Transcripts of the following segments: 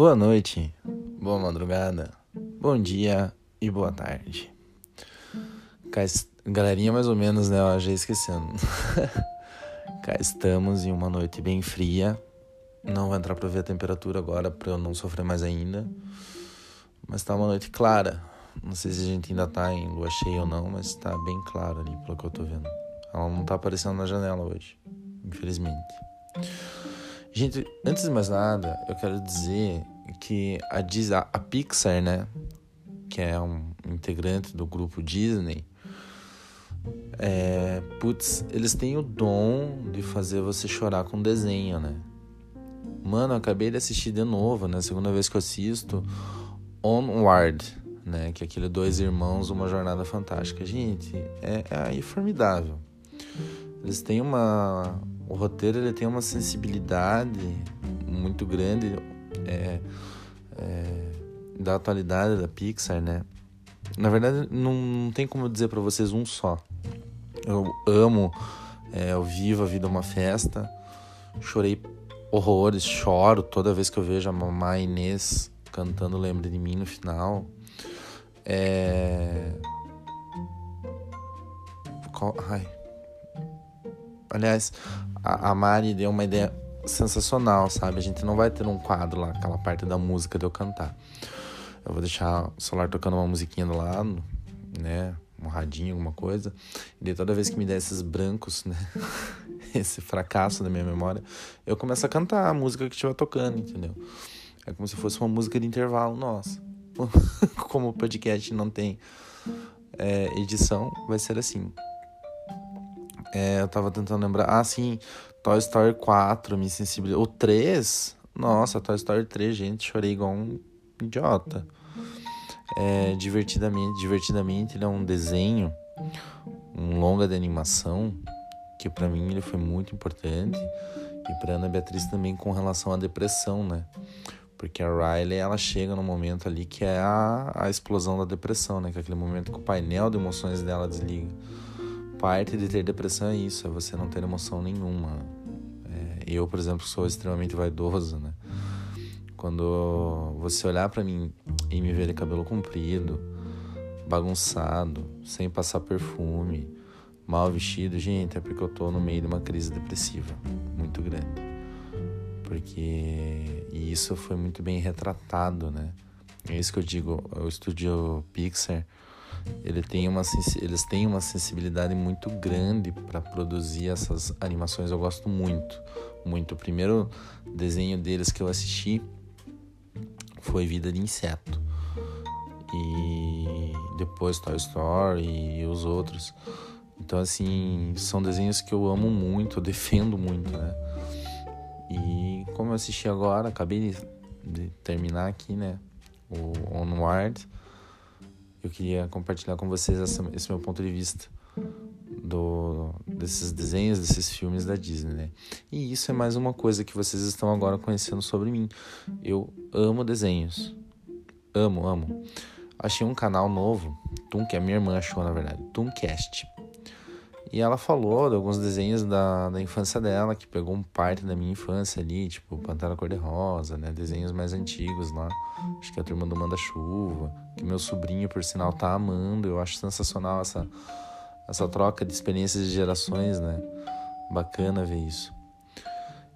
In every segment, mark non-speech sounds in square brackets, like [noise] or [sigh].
Boa noite, boa madrugada, bom dia e boa tarde. Galerinha, mais ou menos, né? Eu já esquecendo. [laughs] Cá estamos em uma noite bem fria. Não vou entrar pra ver a temperatura agora pra eu não sofrer mais ainda. Mas tá uma noite clara. Não sei se a gente ainda tá em lua cheia ou não, mas tá bem claro ali, pelo que eu tô vendo. Ela não tá aparecendo na janela hoje, infelizmente. Gente, antes de mais nada, eu quero dizer que a, Disney, a Pixar, né, que é um integrante do grupo Disney, é, putz, eles têm o dom de fazer você chorar com desenho, né? Mano, acabei de assistir de novo, né? Segunda vez que eu assisto Onward, né? Que é aquele Dois Irmãos, Uma Jornada Fantástica. Gente, é, é formidável. Eles têm uma, o roteiro ele tem uma sensibilidade muito grande é, é, da atualidade da Pixar, né? Na verdade, não, não tem como dizer para vocês um só. Eu amo é, ao vivo A Vida é uma Festa. Chorei horrores, choro toda vez que eu vejo a mamãe Inês cantando Lembre de Mim no final. É... Ai. Aliás, a, a Mari deu uma ideia sensacional, sabe? A gente não vai ter um quadro lá, aquela parte da música de eu cantar. Eu vou deixar o celular tocando uma musiquinha do lado, né? Um radinho, alguma coisa. E daí toda vez que me der esses brancos, né? [laughs] Esse fracasso da minha memória, eu começo a cantar a música que estiver tocando, entendeu? É como se fosse uma música de intervalo, nossa. [laughs] como o podcast não tem é, edição, vai ser assim. É, eu tava tentando lembrar. Ah, sim. Toy Story 4 me sensibilizou. O 3? Nossa, Toy Story 3, gente, chorei igual um idiota. É, divertidamente, divertidamente, ele é um desenho, um longa de animação, que para mim ele foi muito importante. E para Ana Beatriz também com relação à depressão, né? Porque a Riley, ela chega no momento ali que é a, a explosão da depressão, né? Que é aquele momento que o painel de emoções dela desliga parte de ter depressão é isso, é você não ter emoção nenhuma. É, eu, por exemplo, sou extremamente vaidoso, né? Quando você olhar para mim e me ver de cabelo comprido, bagunçado, sem passar perfume, mal vestido, gente, é porque eu tô no meio de uma crise depressiva muito grande. Porque e isso foi muito bem retratado, né? É isso que eu digo, o estúdio Pixar ele tem uma, eles têm uma sensibilidade muito grande para produzir essas animações. Eu gosto muito, muito. O primeiro desenho deles que eu assisti foi Vida de Inseto. E depois Toy Story e os outros. Então, assim, são desenhos que eu amo muito, eu defendo muito, né? E como eu assisti agora, acabei de, de terminar aqui, né? O Onward eu queria compartilhar com vocês essa, esse meu ponto de vista do, desses desenhos, desses filmes da Disney, né? E isso é mais uma coisa que vocês estão agora conhecendo sobre mim. Eu amo desenhos. Amo, amo. Achei um canal novo, Toon, que a minha irmã achou, na verdade, Tooncast. E ela falou de alguns desenhos da, da infância dela, que pegou um parte da minha infância ali, tipo Pantera Cor-de-Rosa, né? Desenhos mais antigos lá. Acho que a Turma do Manda-Chuva, que meu sobrinho, por sinal, tá amando. Eu acho sensacional essa, essa troca de experiências de gerações, né? Bacana ver isso.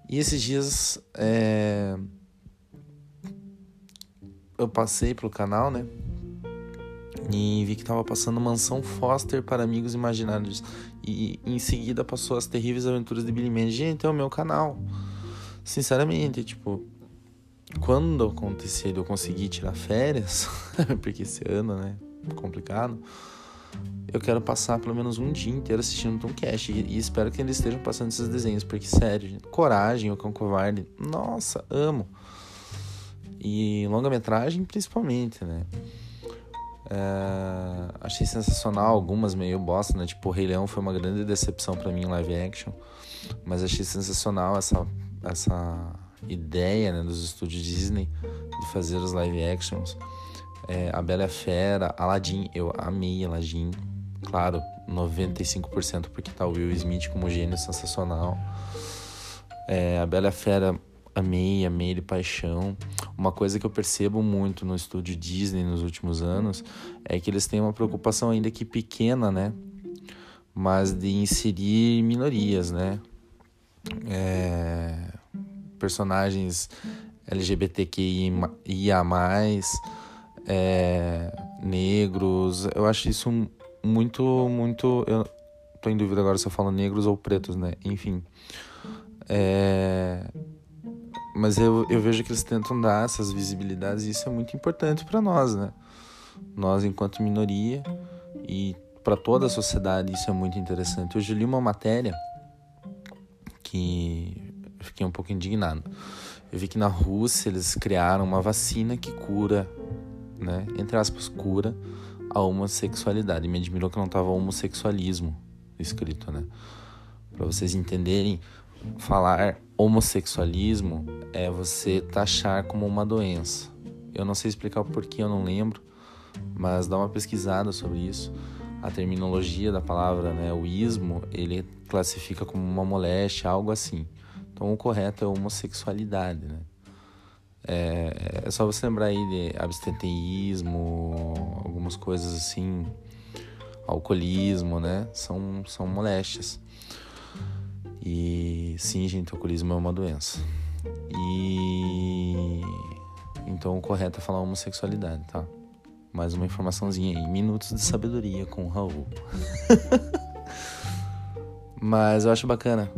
E esses dias é... eu passei pelo canal, né? E vi que tava passando Mansão Foster para Amigos Imaginários. E em seguida passou As Terríveis Aventuras de Billy Mandy. Gente, é o meu canal. Sinceramente, tipo, quando acontecer de eu conseguir tirar férias, [laughs] porque esse ano, né, complicado, eu quero passar pelo menos um dia inteiro assistindo Tomcast e, e espero que eles estejam passando esses desenhos, porque sério, gente, Coragem, o Cão Covarde, nossa, amo. E longa-metragem principalmente, né? É, achei sensacional, algumas meio bosta, né? Tipo, o Rei Leão foi uma grande decepção para mim em live action, mas achei sensacional essa, essa ideia né, dos estúdios Disney de fazer os live actions. É, a Bela Fera, Aladdin, eu amei Aladdin, claro, 95% porque tá o Will Smith como gênio sensacional. É, a Bela Fera amei, amei de paixão. Uma coisa que eu percebo muito no estúdio Disney nos últimos anos é que eles têm uma preocupação ainda que pequena, né? Mas de inserir minorias, né? É... Personagens LGBTQIA+, é... negros. Eu acho isso muito, muito... Eu tô em dúvida agora se eu falo negros ou pretos, né? Enfim. É mas eu, eu vejo que eles tentam dar essas visibilidades e isso é muito importante para nós, né? Nós, enquanto minoria, e para toda a sociedade, isso é muito interessante. Hoje eu li uma matéria que eu fiquei um pouco indignado. Eu vi que na Rússia eles criaram uma vacina que cura, né? Entre aspas, cura a homossexualidade. Me admirou que não tava homossexualismo escrito, né? Para vocês entenderem, falar homossexualismo é você taxar como uma doença. Eu não sei explicar o porquê, eu não lembro, mas dá uma pesquisada sobre isso. A terminologia da palavra, né, o ismo, ele classifica como uma moléstia, algo assim. Então o correto é homossexualidade, né? É, é só você lembrar aí de abstenteísmo, algumas coisas assim, alcoolismo, né? São, são moléstias. E sim, gente, o alcoolismo é uma doença. E então o correto é falar homossexualidade, tá? Mais uma informaçãozinha aí, minutos de sabedoria com o Raul. [laughs] Mas eu acho bacana,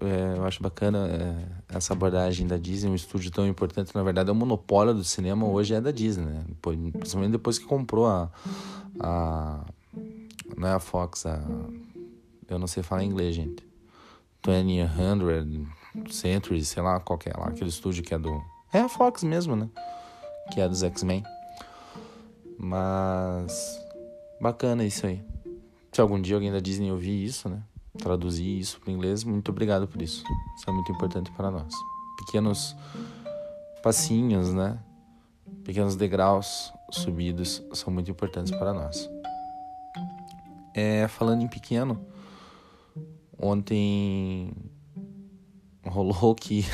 é, eu acho bacana é, essa abordagem da Disney, um estúdio tão importante. Na verdade, é o monopólio do cinema hoje é da Disney, né? Principalmente depois que comprou a, a. Não é a Fox, a. Eu não sei falar inglês, gente. 20, Century, sei lá qual que é lá, aquele estúdio que é do. É a Fox mesmo, né? Que é dos X-Men. Mas. Bacana isso aí. Se algum dia alguém da Disney ouvir isso, né? Traduzir isso para inglês, muito obrigado por isso. Isso é muito importante para nós. Pequenos passinhos, né? Pequenos degraus subidos são muito importantes para nós. É, falando em pequeno, Ontem rolou que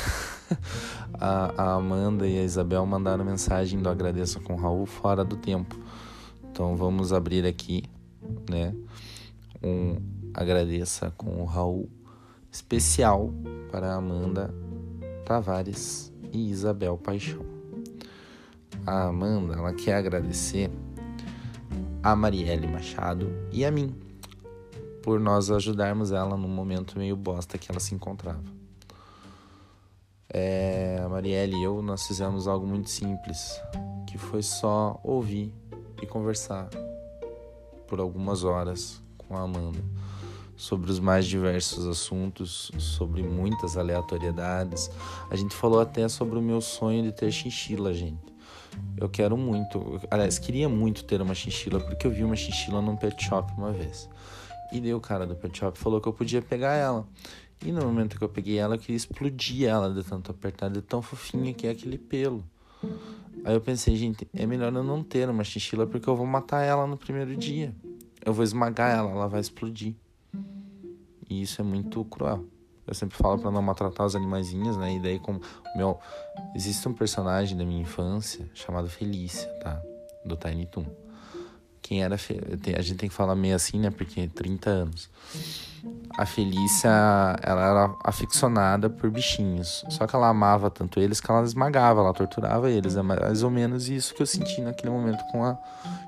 [laughs] a, a, Amanda e a Isabel mandaram mensagem do Agradeça com o Raul fora do tempo. Então vamos abrir aqui, né? Um Agradeça com o Raul especial para Amanda Tavares e Isabel Paixão. A Amanda, ela quer agradecer a Marielle Machado e a mim por nós ajudarmos ela num momento meio bosta que ela se encontrava. É, a Marielle e eu, nós fizemos algo muito simples, que foi só ouvir e conversar por algumas horas com a Amanda sobre os mais diversos assuntos, sobre muitas aleatoriedades. A gente falou até sobre o meu sonho de ter chinchila, gente. Eu quero muito, aliás, queria muito ter uma chinchila porque eu vi uma chinchila num pet shop uma vez. E daí o cara do pet shop falou que eu podia pegar ela. E no momento que eu peguei ela, eu queria explodir ela de tanto apertar, de tão fofinha que é aquele pelo. Aí eu pensei, gente, é melhor eu não ter uma chinchila porque eu vou matar ela no primeiro dia. Eu vou esmagar ela, ela vai explodir. E isso é muito cruel. Eu sempre falo para não maltratar os animaizinhos, né? E daí como meu existe um personagem da minha infância chamado Felícia, tá? Do Tiny Toon quem era. A gente tem que falar meio assim, né? Porque 30 anos. A Felícia, ela era aficionada por bichinhos. Só que ela amava tanto eles que ela esmagava, ela torturava eles. É mais ou menos isso que eu senti naquele momento com a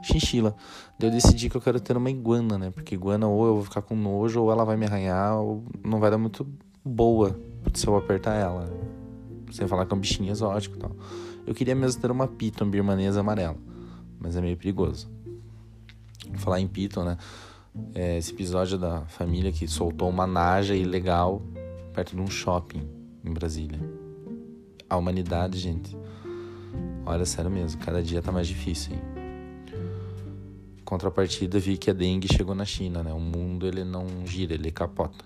chinchila. Daí eu decidi que eu quero ter uma iguana, né? Porque iguana ou eu vou ficar com nojo, ou ela vai me arranhar, ou não vai dar muito boa se eu apertar ela. Sem falar que é um bichinho exótico e tal. Eu queria mesmo ter uma piton birmanesa amarela, mas é meio perigoso falar em Piton, né? É esse episódio da família que soltou uma naja ilegal perto de um shopping em Brasília. A humanidade, gente. Olha, sério mesmo, cada dia tá mais difícil, hein? Contrapartida, vi que a dengue chegou na China, né? O mundo ele não gira, ele capota.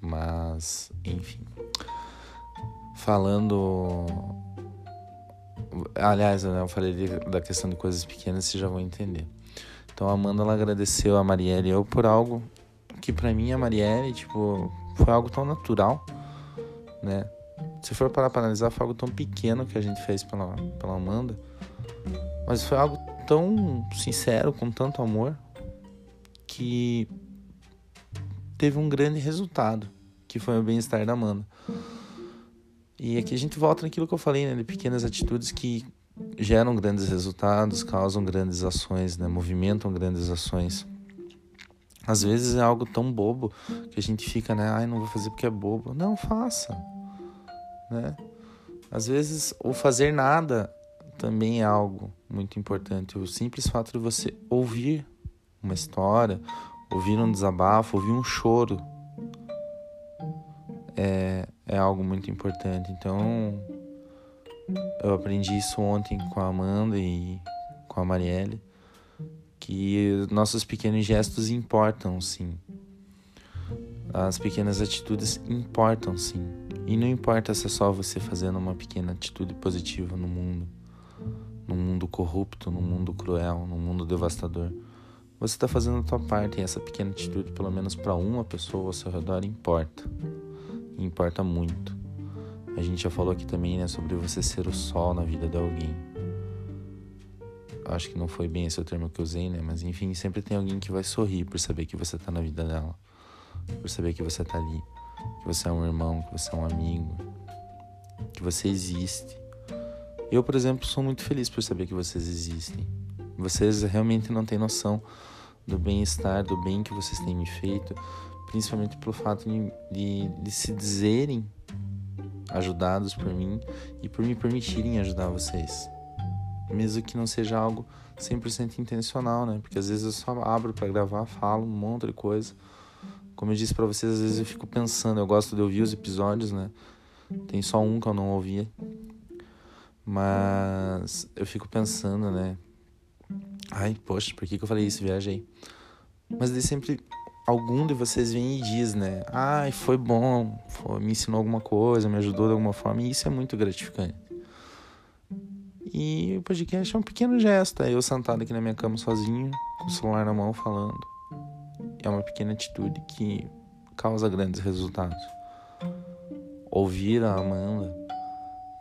Mas, enfim. Falando. Aliás, né, eu falei da questão de coisas pequenas, vocês já vão entender. Então a Amanda ela agradeceu a Marielle eu por algo que para mim a Marielle, tipo, foi algo tão natural, né? Se for parar para analisar, foi algo tão pequeno que a gente fez pela, pela Amanda, mas foi algo tão sincero, com tanto amor, que teve um grande resultado, que foi o bem-estar da Amanda. E aqui a gente volta naquilo que eu falei, né, de pequenas atitudes que geram grandes resultados, causam grandes ações, né, movimentam grandes ações. Às vezes é algo tão bobo que a gente fica, né, ai, não vou fazer porque é bobo. Não, faça, né? Às vezes o fazer nada também é algo muito importante. O simples fato de você ouvir uma história, ouvir um desabafo, ouvir um choro é, é algo muito importante. Então, eu aprendi isso ontem com a Amanda e com a Marielle, que nossos pequenos gestos importam, sim. As pequenas atitudes importam, sim. E não importa se é só você fazendo uma pequena atitude positiva no mundo, no mundo corrupto, no mundo cruel, no mundo devastador. Você está fazendo a tua parte e essa pequena atitude, pelo menos para uma pessoa ao seu redor, importa. E importa muito. A gente já falou aqui também, né, sobre você ser o sol na vida de alguém. Acho que não foi bem esse o termo que eu usei, né? Mas enfim, sempre tem alguém que vai sorrir por saber que você tá na vida dela. Por saber que você tá ali. Que você é um irmão, que você é um amigo. Que você existe. Eu, por exemplo, sou muito feliz por saber que vocês existem. Vocês realmente não têm noção do bem-estar, do bem que vocês têm me feito, principalmente pelo fato de, de, de, se dizerem ajudados por mim e por me permitirem ajudar vocês. Mesmo que não seja algo 100% intencional, né? Porque às vezes eu só abro para gravar, falo um monte de coisa. Como eu disse para vocês, às vezes eu fico pensando, eu gosto de ouvir os episódios, né? Tem só um que eu não ouvia. Mas eu fico pensando, né? Ai, poxa, por que, que eu falei isso? Viajei. Mas daí sempre algum de vocês vem e diz, né? Ai, foi bom, foi, me ensinou alguma coisa, me ajudou de alguma forma, e isso é muito gratificante. E o podcast é um pequeno gesto, é eu sentado aqui na minha cama sozinho, com o celular na mão falando. É uma pequena atitude que causa grandes resultados. Ouvir a Amanda,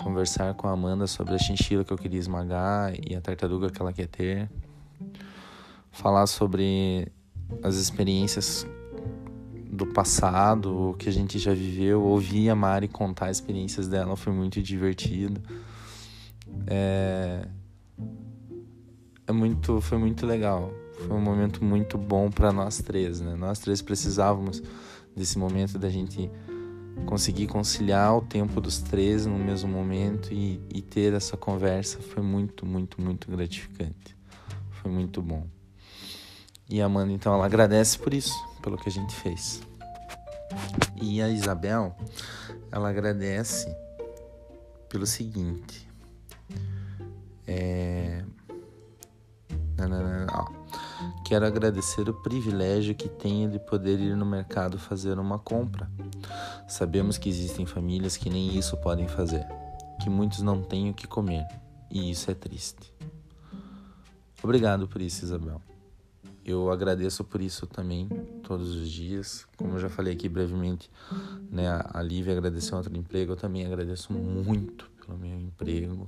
conversar com a Amanda sobre a chinchila que eu queria esmagar e a tartaruga que ela quer ter falar sobre as experiências do passado, o que a gente já viveu, ouvir a Mari contar as experiências dela foi muito divertido. É, é muito, foi muito legal. Foi um momento muito bom para nós três, né? Nós três precisávamos desse momento da gente conseguir conciliar o tempo dos três no mesmo momento e, e ter essa conversa foi muito, muito, muito gratificante. Foi muito bom. E a Amanda, então, ela agradece por isso, pelo que a gente fez. E a Isabel, ela agradece pelo seguinte. É... Não, não, não, Quero agradecer o privilégio que tenho de poder ir no mercado fazer uma compra. Sabemos que existem famílias que nem isso podem fazer, que muitos não têm o que comer, e isso é triste. Obrigado por isso, Isabel. Eu agradeço por isso também, todos os dias. Como eu já falei aqui brevemente, né, a Lívia agradeceu outro emprego, eu também agradeço muito pelo meu emprego.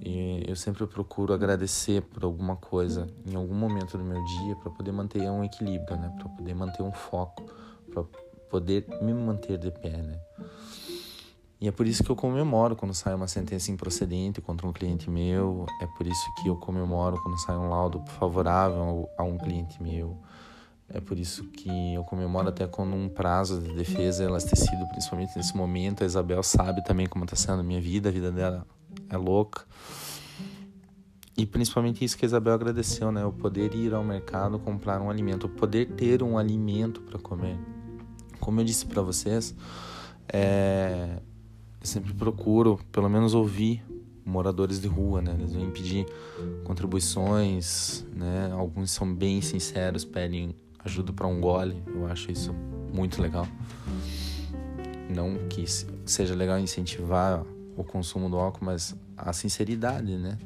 E eu sempre procuro agradecer por alguma coisa em algum momento do meu dia para poder manter um equilíbrio, né, para poder manter um foco, para poder me manter de pé, né. E é por isso que eu comemoro quando sai uma sentença improcedente contra um cliente meu. É por isso que eu comemoro quando sai um laudo favorável a um cliente meu. É por isso que eu comemoro até quando um prazo de defesa é elastecido, principalmente nesse momento. A Isabel sabe também como está sendo a minha vida, a vida dela é louca. E principalmente isso que a Isabel agradeceu, né? O poder ir ao mercado comprar um alimento, o poder ter um alimento para comer. Como eu disse para vocês, é, eu sempre procuro, pelo menos, ouvir moradores de rua, né? Eles vêm pedir contribuições, né? Alguns são bem sinceros, pedem ajuda para um gole. Eu acho isso muito legal. Não que seja legal incentivar o consumo do álcool, mas a sinceridade, né?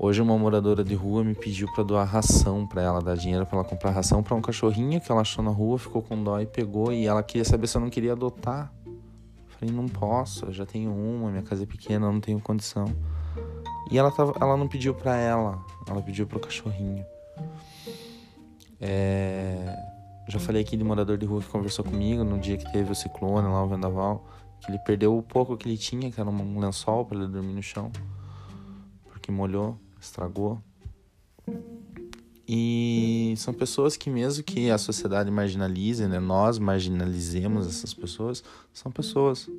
Hoje uma moradora de rua me pediu para doar ração para ela, dar dinheiro para ela comprar ração para um cachorrinho que ela achou na rua, ficou com dó e pegou e ela queria saber se eu não queria adotar Falei, não posso, eu já tenho uma, minha casa é pequena, não tenho condição. E ela, tava, ela não pediu pra ela, ela pediu pro cachorrinho. É, já falei aqui de morador de rua que conversou comigo no dia que teve o ciclone lá, o vendaval, que ele perdeu o pouco que ele tinha, que era um lençol para ele dormir no chão, porque molhou, estragou. E são pessoas que, mesmo que a sociedade marginalize, né, nós marginalizemos essas pessoas, são pessoas.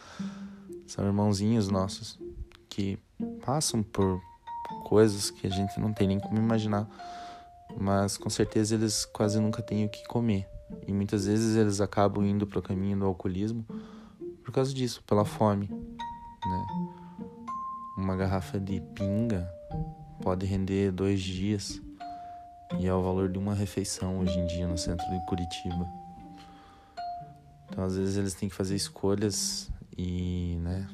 [laughs] são irmãozinhos nossos que passam por coisas que a gente não tem nem como imaginar. Mas com certeza eles quase nunca têm o que comer. E muitas vezes eles acabam indo para o caminho do alcoolismo por causa disso, pela fome. Né? Uma garrafa de pinga pode render dois dias e é o valor de uma refeição hoje em dia no centro de Curitiba. Então, às vezes, eles têm que fazer escolhas e, né,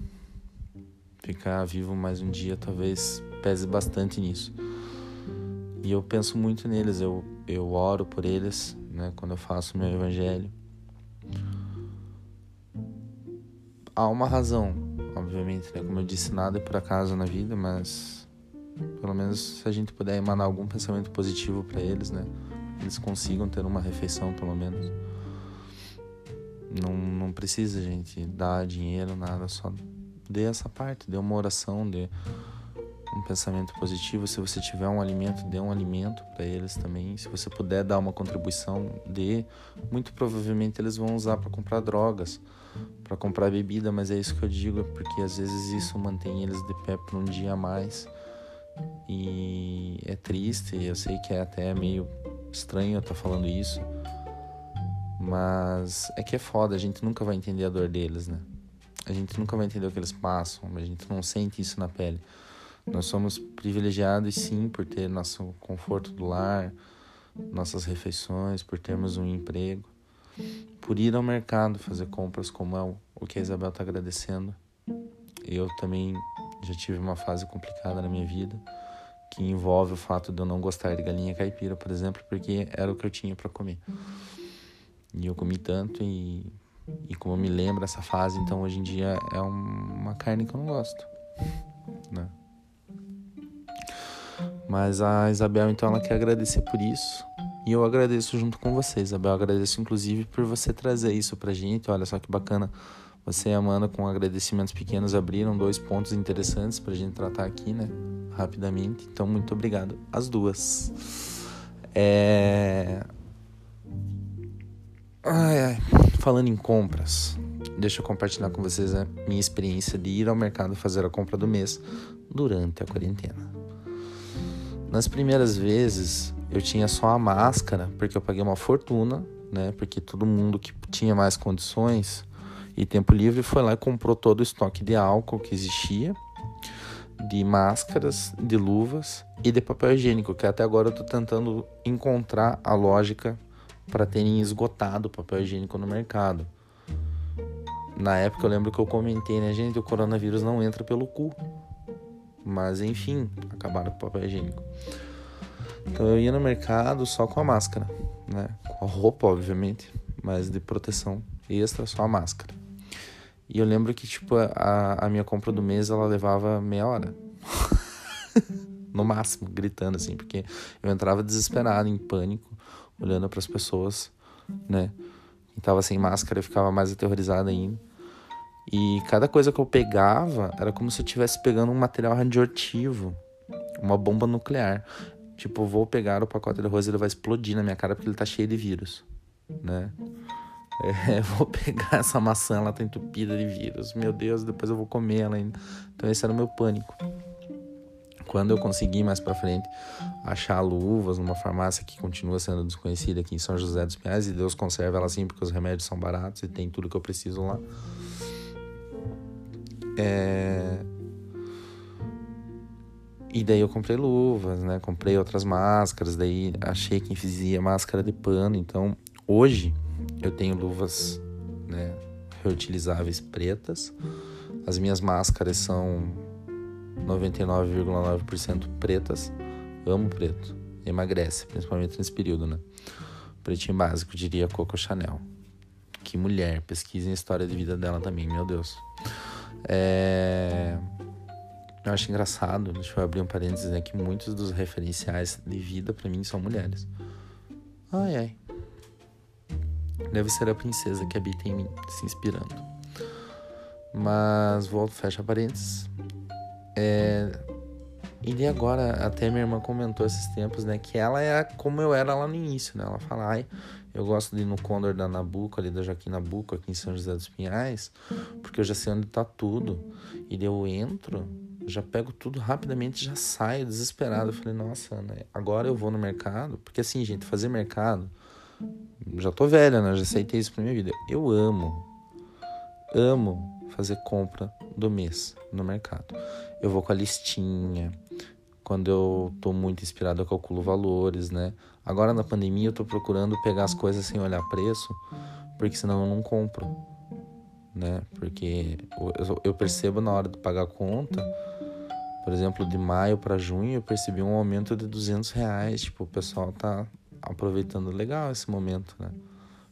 ficar vivo mais um dia talvez pese bastante nisso. E eu penso muito neles, eu, eu oro por eles, né, quando eu faço meu evangelho. Há uma razão, obviamente, né, como eu disse, nada é por acaso na vida, mas pelo menos se a gente puder emanar algum pensamento positivo para eles, né? Eles consigam ter uma refeição, pelo menos. Não, não precisa, gente, dar dinheiro, nada, só dê essa parte, dê uma oração, dê um pensamento positivo. Se você tiver um alimento, dê um alimento para eles também. Se você puder dar uma contribuição, dê. Muito provavelmente eles vão usar para comprar drogas, para comprar bebida, mas é isso que eu digo, porque às vezes isso mantém eles de pé por um dia a mais e é triste, eu sei que é até meio estranho eu estar falando isso, mas é que é foda, a gente nunca vai entender a dor deles, né? A gente nunca vai entender o que eles passam, a gente não sente isso na pele. Nós somos privilegiados sim por ter nosso conforto do lar, nossas refeições, por termos um emprego, por ir ao mercado fazer compras como é o que a Isabel está agradecendo. Eu também já tive uma fase complicada na minha vida, que envolve o fato de eu não gostar de galinha caipira, por exemplo, porque era o que eu tinha para comer. E eu comi tanto e, e como me lembro essa fase, então hoje em dia é um, uma carne que eu não gosto, né? Mas a Isabel, então, ela quer agradecer por isso. E eu agradeço junto com você, Isabel. Eu agradeço, inclusive, por você trazer isso pra gente. Olha só que bacana você e a Amanda, com agradecimentos pequenos, abriram dois pontos interessantes para a gente tratar aqui, né? Rapidamente. Então, muito obrigado. As duas. É... Ai, ai. Falando em compras, deixa eu compartilhar com vocês a minha experiência de ir ao mercado fazer a compra do mês durante a quarentena. Nas primeiras vezes, eu tinha só a máscara, porque eu paguei uma fortuna, né? Porque todo mundo que tinha mais condições e Tempo Livre foi lá e comprou todo o estoque de álcool que existia, de máscaras, de luvas e de papel higiênico, que até agora eu estou tentando encontrar a lógica para terem esgotado o papel higiênico no mercado. Na época eu lembro que eu comentei, né, gente, o coronavírus não entra pelo cu. Mas enfim, acabaram com o papel higiênico. Então eu ia no mercado só com a máscara, né? Com a roupa, obviamente, mas de proteção extra, só a máscara. E eu lembro que, tipo, a, a minha compra do mês, ela levava meia hora. [laughs] no máximo, gritando, assim, porque eu entrava desesperado, em pânico, olhando para as pessoas, né? Quem tava sem máscara, eu ficava mais aterrorizado ainda. E cada coisa que eu pegava era como se eu estivesse pegando um material radioativo, uma bomba nuclear. Tipo, vou pegar o pacote de arroz e ele vai explodir na minha cara porque ele tá cheio de vírus, né? É, [laughs] vou pegar essa maçã, ela tá entupida de vírus. Meu Deus, depois eu vou comer ela ainda. Então esse era o meu pânico. Quando eu consegui mais para frente achar luvas numa farmácia que continua sendo desconhecida aqui em São José dos Pinhais, e Deus conserva ela assim porque os remédios são baratos e tem tudo que eu preciso lá. É... E daí eu comprei luvas, né? Comprei outras máscaras, daí achei quem fazia máscara de pano. Então, hoje eu tenho luvas né, reutilizáveis pretas. As minhas máscaras são 99,9% pretas. Amo preto. Emagrece, principalmente nesse período, né? Pretinho básico, diria Coco Chanel. que mulher. Pesquisem a história de vida dela também, meu Deus. É... Eu acho engraçado, deixa eu abrir um parênteses, né, que muitos dos referenciais de vida para mim são mulheres. Ai, ai. Deve ser a princesa que habita em mim, se inspirando. Mas volto, fecha parênteses. É... E de agora, até minha irmã comentou esses tempos, né? Que ela é como eu era lá no início, né? Ela fala, ai, eu gosto de ir no Condor da Nabuco, ali da Joaquim Nabuco, aqui em São José dos Pinhais, porque eu já sei onde tá tudo. E eu entro, já pego tudo rapidamente já saio desesperado. Eu falei, nossa, né? agora eu vou no mercado, porque assim, gente, fazer mercado, já tô velha, né? Já aceitei isso pra minha vida. Eu amo, amo fazer compra do mês no mercado. Eu vou com a listinha. Quando eu tô muito inspirado, eu calculo valores, né? Agora na pandemia eu tô procurando pegar as coisas sem olhar preço, porque senão eu não compro, né? Porque eu percebo na hora de pagar a conta, por exemplo, de maio para junho, eu percebi um aumento de 200 reais. Tipo, o pessoal tá aproveitando legal esse momento, né?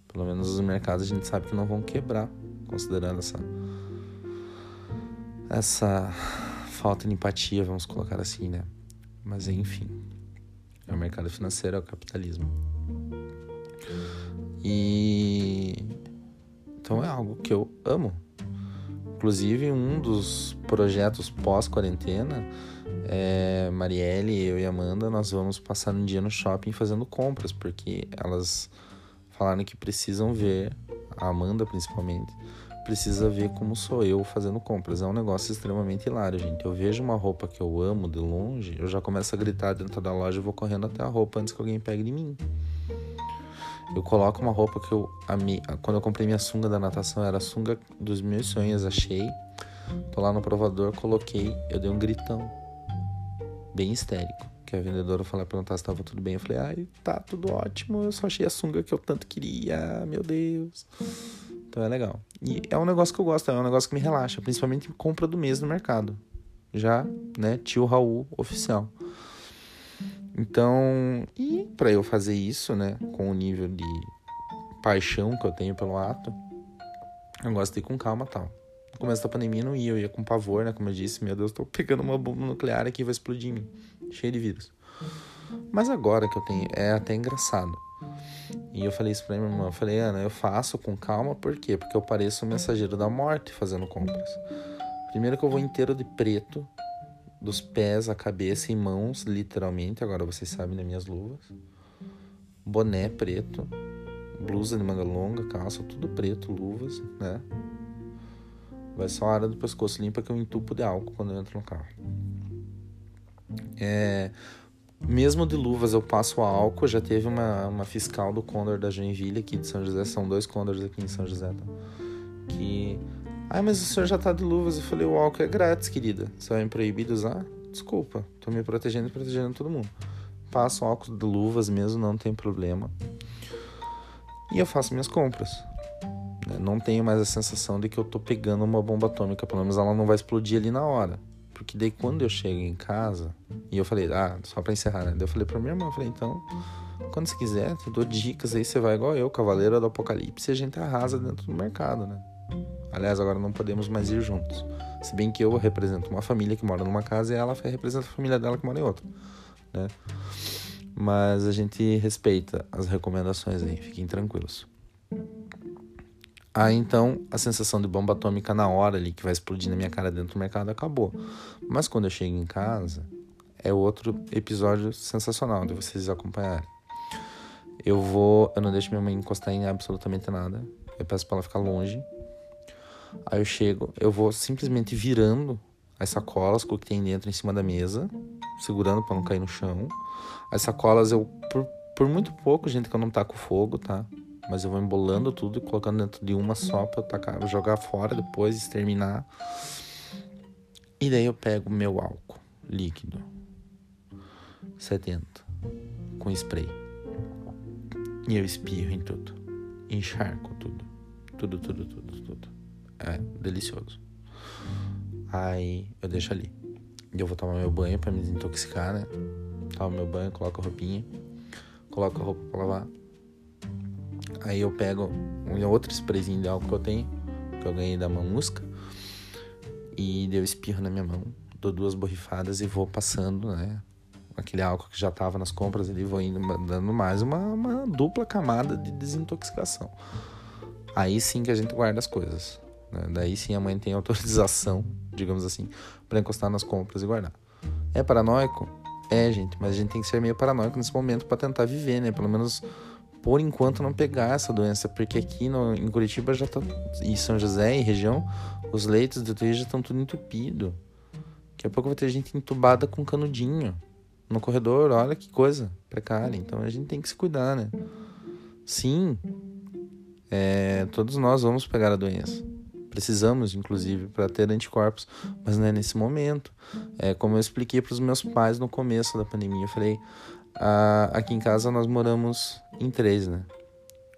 Pelo menos os mercados a gente sabe que não vão quebrar, considerando essa essa falta de empatia, vamos colocar assim, né? Mas enfim, é o mercado financeiro, é o capitalismo. E então é algo que eu amo. Inclusive, um dos projetos pós-quarentena, é, Marielle, eu e Amanda, nós vamos passar um dia no shopping fazendo compras, porque elas falaram que precisam ver, a Amanda principalmente, precisa ver como sou eu fazendo compras. É um negócio extremamente hilário, gente. Eu vejo uma roupa que eu amo de longe, eu já começo a gritar dentro da loja e vou correndo até a roupa antes que alguém pegue de mim. Eu coloco uma roupa que eu amei. Quando eu comprei minha sunga da natação, era a sunga dos meus sonhos, achei. Tô lá no provador, coloquei, eu dei um gritão. Bem histérico. Que a vendedora falou perguntar se estava tudo bem. Eu falei, ai, tá tudo ótimo. Eu só achei a sunga que eu tanto queria. Meu Deus. Então é legal. E é um negócio que eu gosto, é um negócio que me relaxa, principalmente compra do mês no mercado. Já, né, tio Raul oficial. Então, e para eu fazer isso, né, com o nível de paixão que eu tenho pelo ato, eu gosto de ir com calma tal. No começo da pandemia não ia, eu ia com pavor, né, como eu disse, meu Deus, tô pegando uma bomba nuclear aqui vai explodir em mim, cheio de vírus. Mas agora que eu tenho, é até engraçado. E eu falei isso pra minha irmã. Eu falei, Ana, eu faço com calma, por quê? Porque eu pareço o mensageiro da morte fazendo compras. Primeiro que eu vou inteiro de preto, dos pés à cabeça e mãos, literalmente. Agora vocês sabem das minhas luvas. Boné preto, blusa de manga longa, calça, tudo preto, luvas, né? Vai só a área do pescoço limpa que eu entupo de álcool quando eu entro no carro. É, mesmo de luvas eu passo álcool. Já teve uma, uma fiscal do Condor da Joinville aqui de São José. São dois Condors aqui em São José. Tá? Que. Ai, mas o senhor já tá de luvas. Eu falei, o álcool é grátis, querida. Você vai me proibir de usar? Desculpa. Tô me protegendo e protegendo todo mundo. Passo álcool de luvas mesmo, não tem problema. E eu faço minhas compras. Né? Não tenho mais a sensação de que eu tô pegando uma bomba atômica. Pelo menos ela não vai explodir ali na hora. Porque daí quando eu chego em casa, e eu falei, ah, só pra encerrar, né? Daí eu falei pra minha irmã, eu falei, então, quando você quiser, eu dou dicas aí, você vai igual eu, Cavaleiro do Apocalipse, e a gente arrasa dentro do mercado, né? Aliás, agora não podemos mais ir juntos. Se bem que eu represento uma família que mora numa casa e ela representa a família dela que mora em outra, né? Mas a gente respeita as recomendações aí, fiquem tranquilos. Aí então a sensação de bomba atômica na hora ali que vai explodir na minha cara dentro do mercado acabou. Mas quando eu chego em casa, é outro episódio sensacional de vocês acompanharem. Eu vou, eu não deixo minha mãe encostar em absolutamente nada. Eu peço para ela ficar longe. Aí eu chego, eu vou simplesmente virando as sacolas com o que tem dentro em cima da mesa, segurando para não cair no chão. As sacolas eu por, por muito pouco, gente, que eu não taco fogo, tá? Mas eu vou embolando tudo e colocando dentro de uma só pra eu tacar, jogar fora depois, exterminar. E daí eu pego meu álcool líquido 70 com spray. E eu espirro em tudo. Encharco tudo. Tudo, tudo, tudo, tudo. É delicioso. Aí eu deixo ali. E eu vou tomar meu banho para me desintoxicar, né? Tomo meu banho, coloco a roupinha, coloco a roupa pra lavar Aí eu pego um outro sprayzinho de álcool que eu tenho, que eu ganhei da mamusca. E deu espirro na minha mão. Dou duas borrifadas e vou passando, né? Aquele álcool que já tava nas compras ali, vou indo dando mais uma, uma dupla camada de desintoxicação. Aí sim que a gente guarda as coisas. Né? Daí sim a mãe tem autorização, [laughs] digamos assim, para encostar nas compras e guardar. É paranoico? É, gente, mas a gente tem que ser meio paranoico nesse momento para tentar viver, né? Pelo menos por enquanto não pegar essa doença, porque aqui no, em Curitiba já tá, em São José e região, os leitos de UTI já estão tudo entupido. Daqui a pouco vai ter gente entubada com canudinho no corredor, olha que coisa precária. Então a gente tem que se cuidar, né? Sim, é, todos nós vamos pegar a doença. Precisamos, inclusive, para ter anticorpos, mas não é nesse momento. É como eu expliquei para os meus pais no começo da pandemia. Eu falei: ah, aqui em casa nós moramos em três, né?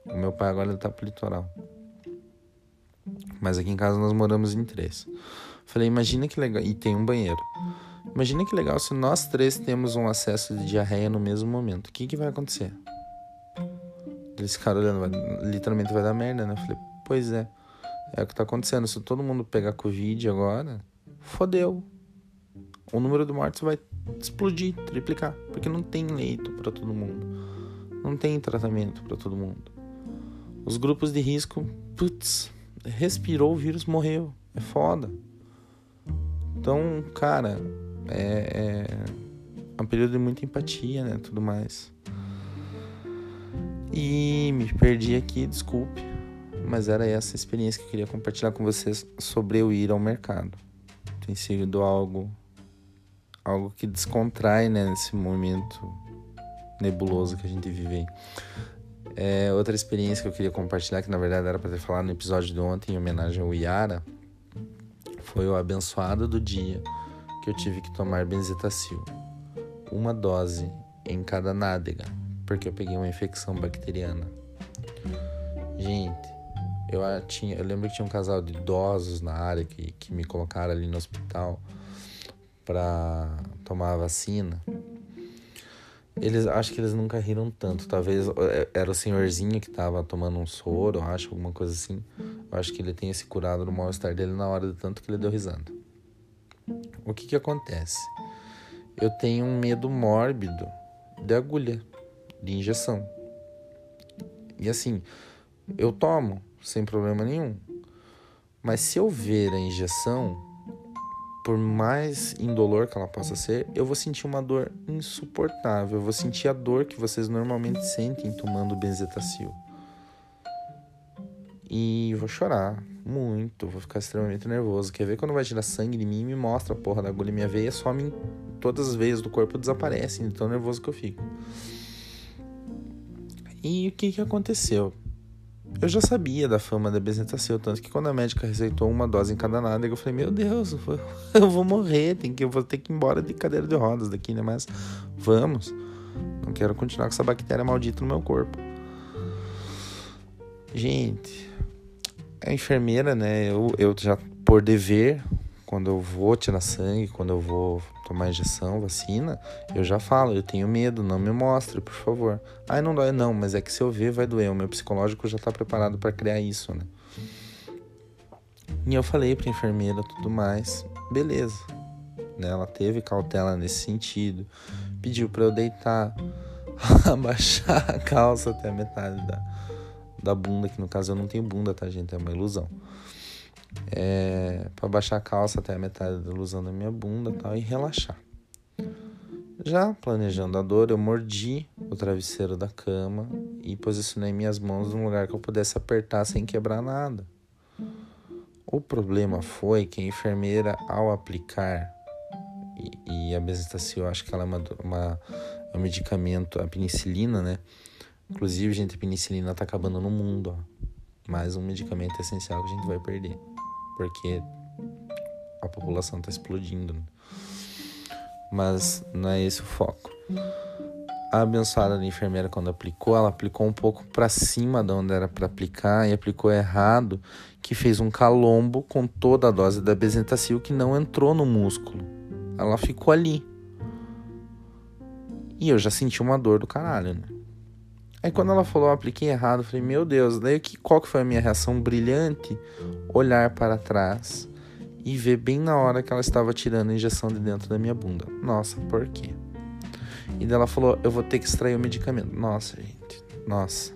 O meu pai agora está pro litoral. Mas aqui em casa nós moramos em três. Falei: imagina que legal. E tem um banheiro. Imagina que legal se nós três temos um acesso de diarreia no mesmo momento. O que, que vai acontecer? Eles ficaram olhando, vai, literalmente vai dar merda, né? Eu falei, pois é. É o que tá acontecendo. Se todo mundo pegar Covid agora, fodeu. O número de mortes vai explodir, triplicar. Porque não tem leito para todo mundo. Não tem tratamento para todo mundo. Os grupos de risco, putz, respirou o vírus, morreu. É foda. Então, cara, é, é um período de muita empatia, né? Tudo mais. E me perdi aqui, desculpe mas era essa experiência que eu queria compartilhar com vocês sobre eu ir ao mercado. Tem sido algo algo que descontrai né, nesse momento nebuloso que a gente vive. É, outra experiência que eu queria compartilhar, que na verdade era para ter falado no episódio de ontem, em homenagem ao Iara, foi o abençoado do dia que eu tive que tomar benzetacil. Uma dose em cada nádega, porque eu peguei uma infecção bacteriana. Gente, eu, tinha, eu lembro que tinha um casal de idosos na área que, que me colocaram ali no hospital para tomar a vacina. Eles acho que eles nunca riram tanto. Talvez é, era o senhorzinho que tava tomando um soro, acho, alguma coisa assim. Eu acho que ele tenha se curado no mal-estar dele na hora de tanto que ele deu risada. O que que acontece? Eu tenho um medo mórbido de agulha, de injeção. E assim, eu tomo, sem problema nenhum. Mas se eu ver a injeção, por mais indolor que ela possa ser, eu vou sentir uma dor insuportável. Eu vou sentir a dor que vocês normalmente sentem tomando benzetacil. E vou chorar muito, vou ficar extremamente nervoso. Quer ver quando vai tirar sangue de mim me mostra a porra da agulha. Minha veia some, todas as veias do corpo desaparecem, de tão nervoso que eu fico. E o que que aconteceu? Eu já sabia da fama da Bezetacil, tanto que quando a médica receitou uma dose em cada nada, eu falei, meu Deus, [laughs] eu vou morrer, tem que, eu vou ter que ir embora de cadeira de rodas daqui, né? Mas vamos. Não quero continuar com essa bactéria maldita no meu corpo. Gente, a enfermeira, né? Eu, eu já, por dever, quando eu vou tirar sangue, quando eu vou tomar injeção, vacina, eu já falo, eu tenho medo, não me mostre, por favor. Ai, não dói, não, mas é que se eu ver vai doer. O meu psicológico já tá preparado para criar isso, né? E eu falei pra enfermeira tudo mais, beleza. Né? Ela teve cautela nesse sentido, pediu para eu deitar, [laughs] abaixar a calça até a metade da, da bunda, que no caso eu não tenho bunda, tá, gente? É uma ilusão é, para baixar a calça até a metade da ilusão da minha bunda tal, e relaxar. Já planejando a dor, eu mordi o travesseiro da cama e posicionei minhas mãos num lugar que eu pudesse apertar sem quebrar nada. O problema foi que a enfermeira, ao aplicar, e, e a benzetacil, acho que ela é uma, uma, é um medicamento, a penicilina, né? Inclusive, gente, a penicilina tá acabando no mundo, ó. Mais um medicamento essencial que a gente vai perder porque a população está explodindo. Né? Mas não é esse o foco. A abençoada da enfermeira, quando aplicou, ela aplicou um pouco para cima de onde era para aplicar e aplicou errado, que fez um calombo com toda a dose da bezentacil que não entrou no músculo. Ela ficou ali. E eu já senti uma dor do caralho, né? Aí quando ela falou, eu apliquei errado, eu falei, meu Deus, daí que, qual que foi a minha reação brilhante? Olhar para trás e ver bem na hora que ela estava tirando a injeção de dentro da minha bunda. Nossa, por quê? E daí ela falou, eu vou ter que extrair o medicamento. Nossa, gente, nossa.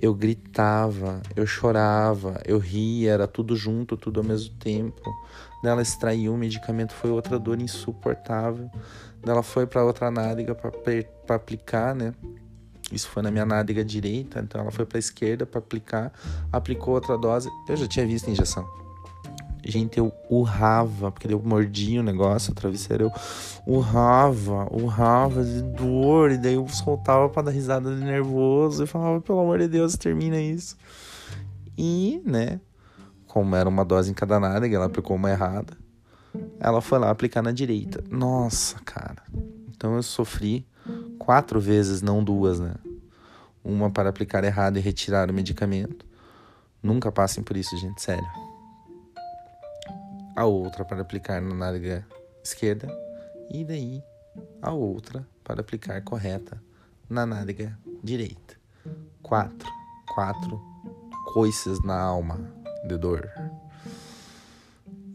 Eu gritava, eu chorava, eu ria, era tudo junto, tudo ao mesmo tempo. Daí ela extraiu o medicamento, foi outra dor insuportável. Daí ela foi para outra nádega para aplicar, né? Isso foi na minha nádega direita, então ela foi para a esquerda para aplicar, aplicou outra dose. Eu já tinha visto a injeção. Gente, eu urrava, porque eu mordia o negócio, o travesseiro, eu urrava, urrava de dor, e daí eu soltava para dar risada de nervoso e falava, pelo amor de Deus, termina isso. E, né, como era uma dose em cada nádega, ela aplicou uma errada, ela foi lá aplicar na direita. Nossa, cara. Então eu sofri quatro vezes, não duas, né? Uma para aplicar errado e retirar o medicamento. Nunca passem por isso, gente, sério. A outra para aplicar na nádega esquerda e daí a outra para aplicar correta na nádega direita. Quatro, quatro coices na alma de dor.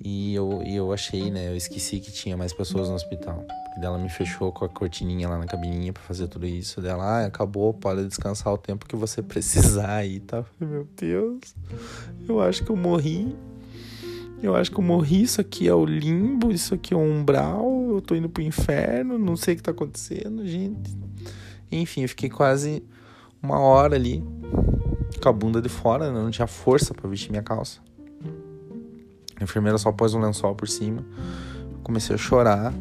E eu, e eu achei, né? Eu esqueci que tinha mais pessoas no hospital. E dela me fechou com a cortininha lá na cabininha para fazer tudo isso. Dela, ah, acabou, pode descansar o tempo que você [laughs] precisar aí, tá? Meu Deus, eu acho que eu morri. Eu acho que eu morri. Isso aqui é o limbo, isso aqui é o umbral. Eu tô indo pro inferno, não sei o que tá acontecendo, gente. Enfim, eu fiquei quase uma hora ali com a bunda de fora, né? não tinha força para vestir minha calça. A enfermeira só pôs um lençol por cima. Comecei a chorar.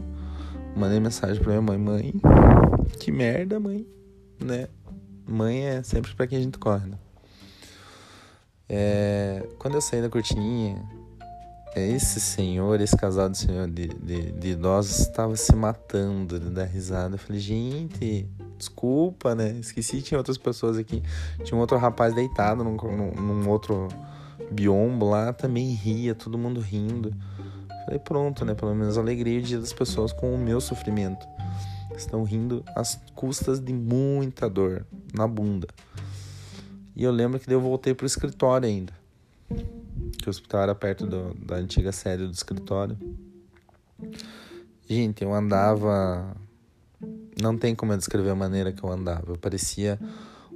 Mandei mensagem pra minha mãe: Mãe, que merda, mãe. Né? Mãe é sempre pra quem a gente corre, né? É, quando eu saí da cortininha, esse senhor, esse casal de, senhor, de, de, de idosos, estava se matando de dar risada. Eu falei, gente, desculpa, né? Esqueci, tinha outras pessoas aqui. Tinha um outro rapaz deitado num, num, num outro biombo lá, também ria, todo mundo rindo. Falei, pronto, né? Pelo menos alegria o dia das pessoas com o meu sofrimento. Estão rindo às custas de muita dor na bunda. E eu lembro que eu voltei pro escritório ainda. Que o hospital era perto do, da antiga sede do escritório. Gente, eu andava. Não tem como eu descrever a maneira que eu andava. Eu parecia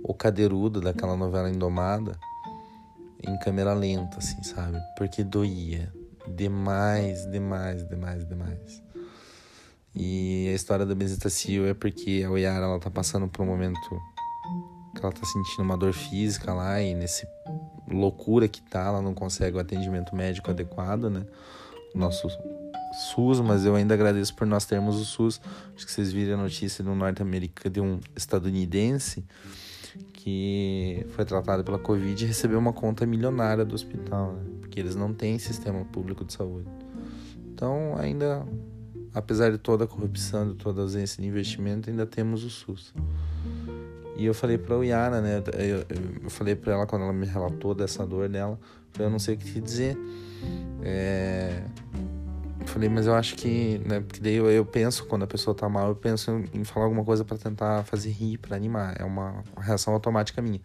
o cadeirudo daquela novela Indomada em câmera lenta, assim, sabe? Porque doía demais, demais, demais, demais. E a história da Bezetacil é porque a Oyara ela tá passando por um momento que ela tá sentindo uma dor física lá e nesse loucura que tá, ela não consegue o atendimento médico adequado, né? Nosso SUS, mas eu ainda agradeço por nós termos o SUS. Acho que vocês viram a notícia de um norte-americano, de um estadunidense que foi tratado pela Covid recebeu uma conta milionária do hospital, né? porque eles não têm sistema público de saúde. Então, ainda, apesar de toda a corrupção, de toda a ausência de investimento, ainda temos o SUS. E eu falei para a Yara, né? Eu, eu falei para ela quando ela me relatou dessa dor dela, eu não sei o que te dizer. É, falei, mas eu acho que, né, porque daí eu, eu, penso, quando a pessoa tá mal, eu penso em, falar alguma coisa para tentar fazer rir, para animar. É uma reação automática minha.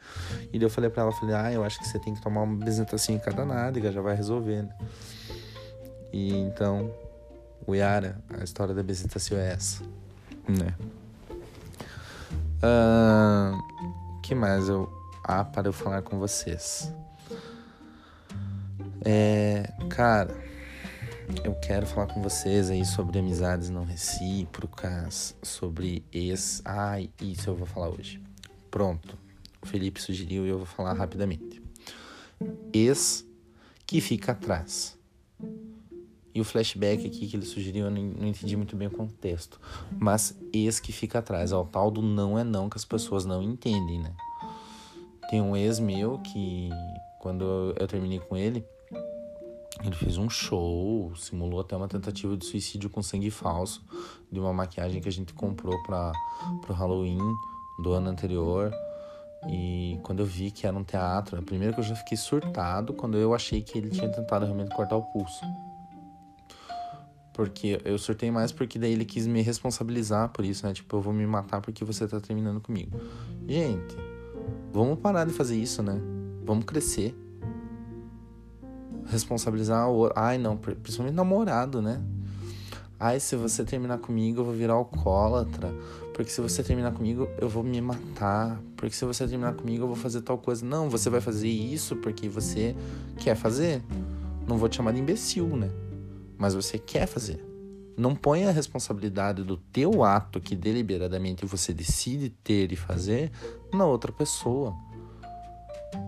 E daí eu falei para ela, falei, ah, eu acho que você tem que tomar uma bezetacina em cada nádega, já vai resolvendo. E então, o Yara, a história da bezetacil é essa, né? Uh, que mais eu... Ah, para eu falar com vocês. É, cara eu quero falar com vocês aí sobre amizades não recíprocas, sobre ex. Ai, isso eu vou falar hoje. Pronto. O Felipe sugeriu e eu vou falar rapidamente. Ex que fica atrás. E o flashback aqui que ele sugeriu, eu não, não entendi muito bem o contexto. Mas ex que fica atrás. É o tal do não é não que as pessoas não entendem, né? Tem um ex meu que, quando eu terminei com ele, ele fez um show, simulou até uma tentativa de suicídio com sangue falso de uma maquiagem que a gente comprou para o Halloween do ano anterior. E quando eu vi que era um teatro, primeiro que eu já fiquei surtado quando eu achei que ele tinha tentado realmente cortar o pulso. Porque eu surtei mais porque daí ele quis me responsabilizar por isso, né? Tipo, eu vou me matar porque você tá terminando comigo. Gente, vamos parar de fazer isso, né? Vamos crescer. Responsabilizar o outro. Ai, não, principalmente namorado, né? Ai, se você terminar comigo, eu vou virar alcoólatra. Porque se você terminar comigo, eu vou me matar. Porque se você terminar comigo, eu vou fazer tal coisa. Não, você vai fazer isso porque você quer fazer. Não vou te chamar de imbecil, né? Mas você quer fazer. Não ponha a responsabilidade do teu ato que deliberadamente você decide ter e fazer na outra pessoa.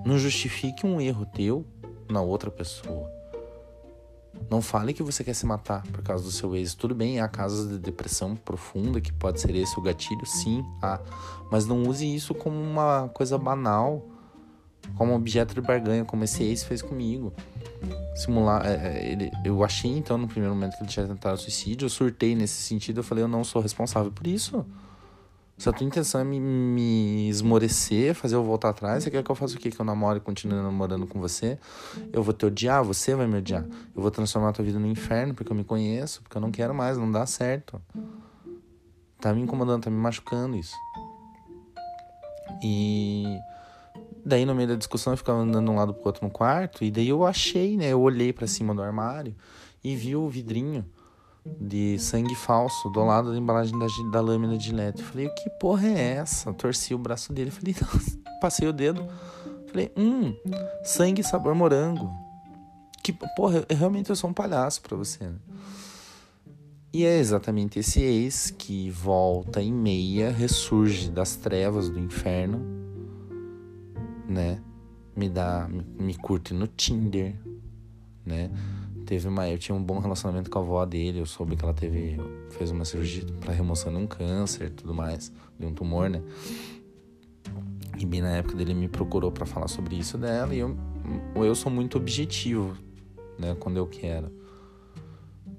Não justifique um erro teu na outra pessoa. Não fale que você quer se matar por causa do seu ex. Tudo bem, há casos de depressão profunda que pode ser esse o gatilho, sim, há. Mas não use isso como uma coisa banal, como objeto de barganha, como esse ex fez comigo. Simular. É, é, ele, eu achei então no primeiro momento que ele tinha tentado suicídio, eu surtei nesse sentido, eu falei, eu não sou responsável por isso. Se a tua intenção é me, me esmorecer, fazer eu voltar atrás, você quer que eu faça o quê? Que eu namore e continue namorando com você? Eu vou te odiar, você vai me odiar. Eu vou transformar a tua vida no inferno porque eu me conheço, porque eu não quero mais, não dá certo. Tá me incomodando, tá me machucando isso. E daí no meio da discussão eu ficava andando de um lado pro outro no quarto, e daí eu achei, né? Eu olhei para cima do armário e vi o vidrinho de sangue falso do lado da embalagem da, da lâmina de LED. Falei, que porra é essa? Torci o braço dele. Falei, [laughs] passei o dedo. Falei, hum, sangue sabor morango. Que porra, eu, realmente eu sou um palhaço pra você. Né? E é exatamente esse ex que volta em meia, ressurge das trevas do inferno, né? Me dá, me, me curte no Tinder, né? Teve uma eu tinha um bom relacionamento com a avó dele eu soube que ela teve fez uma cirurgia para remoção de um câncer tudo mais de um tumor né? E bem na época dele me procurou para falar sobre isso dela e eu eu sou muito objetivo né quando eu quero.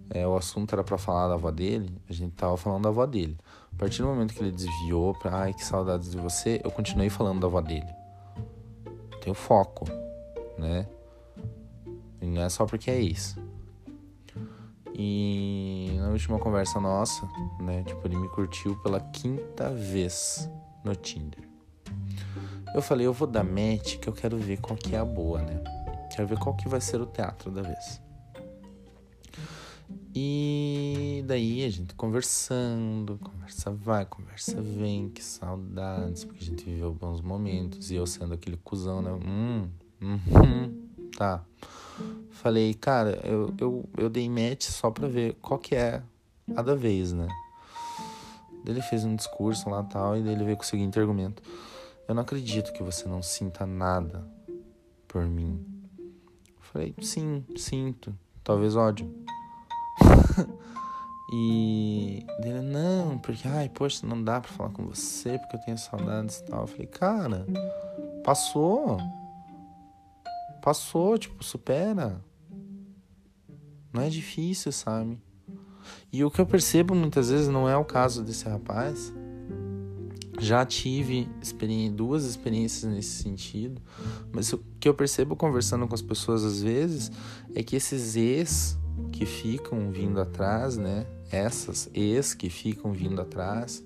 É, o assunto era para falar da avó dele a gente tava falando da avó dele. A partir do momento que ele desviou para ai que saudades de você eu continuei falando da avó dele. Tenho foco né e não é só porque é isso. E na última conversa nossa, né? Tipo, ele me curtiu pela quinta vez no Tinder. Eu falei, eu vou dar match que eu quero ver qual que é a boa, né? Quero ver qual que vai ser o teatro da vez. E daí a gente conversando, conversa vai, conversa vem, que saudades, porque a gente viveu bons momentos. E eu sendo aquele cuzão, né? Hum, hum, tá. Falei, cara, eu, eu, eu dei match só pra ver qual que é a da vez, né? Ele fez um discurso lá tal, e ele veio com o seguinte argumento: Eu não acredito que você não sinta nada por mim. falei, sim, sinto. Talvez ódio. [laughs] e dele, não, porque, ai, poxa, não dá pra falar com você porque eu tenho saudades e tal. Eu falei, cara, passou. Passou, tipo, supera. Não é difícil, sabe? E o que eu percebo muitas vezes não é o caso desse rapaz. Já tive duas experiências nesse sentido, mas o que eu percebo conversando com as pessoas às vezes é que esses ex que ficam vindo atrás, né? Essas ex que ficam vindo atrás,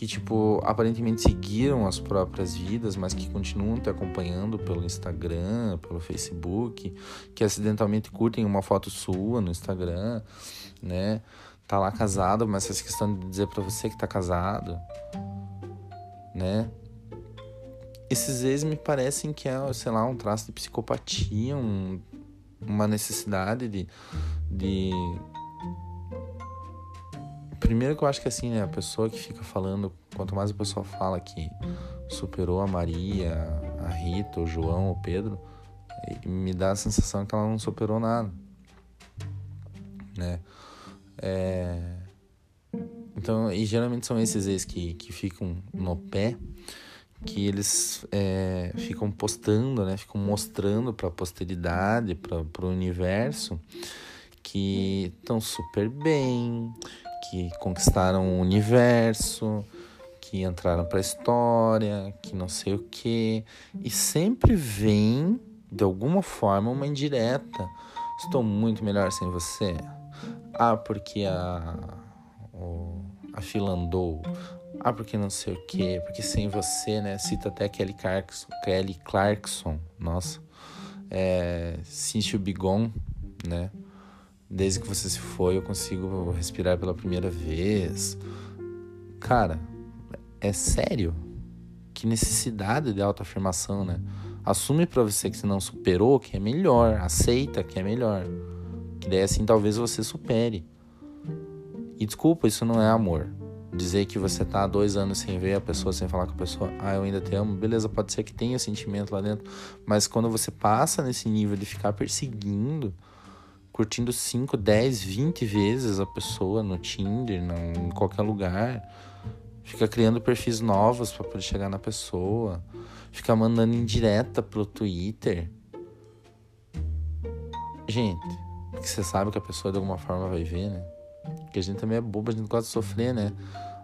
que tipo aparentemente seguiram as próprias vidas, mas que continuam te acompanhando pelo Instagram, pelo Facebook, que acidentalmente curtem uma foto sua no Instagram, né? Tá lá casado, mas faz questão de dizer para você que tá casado, né? Esses ex me parecem que é, sei lá, um traço de psicopatia, um, uma necessidade de, de Primeiro que eu acho que assim, né, a pessoa que fica falando, quanto mais a pessoa fala que superou a Maria, a Rita, o João, o Pedro, me dá a sensação que ela não superou nada, né? É... Então, e geralmente são esses ex que, que ficam no pé, que eles é, ficam postando, né? Ficam mostrando para a posteridade, para o universo, que estão super bem, que conquistaram o universo, que entraram para a história, que não sei o que, e sempre vem de alguma forma uma indireta. Estou muito melhor sem você. Ah, porque a. O, a fila andou. Ah, porque não sei o quê. Porque sem você, né? Cita até Kelly Clarkson. Kelly Clarkson. Nossa. É, Cintia Bigon, né? Desde que você se foi, eu consigo respirar pela primeira vez. Cara, é sério? Que necessidade de autoafirmação, né? Assume para você que você não superou, que é melhor. Aceita que é melhor. Que daí assim talvez você supere. E desculpa, isso não é amor. Dizer que você tá há dois anos sem ver a pessoa, sem falar com a pessoa, ah, eu ainda te amo, beleza, pode ser que tenha sentimento lá dentro, mas quando você passa nesse nível de ficar perseguindo, curtindo 5, 10, 20 vezes a pessoa no Tinder, não, em qualquer lugar, fica criando perfis novos para poder chegar na pessoa, fica mandando indireta pro Twitter. Gente, que você sabe que a pessoa de alguma forma vai ver, né? Porque a gente também é bobo, a gente gosta de sofrer, né?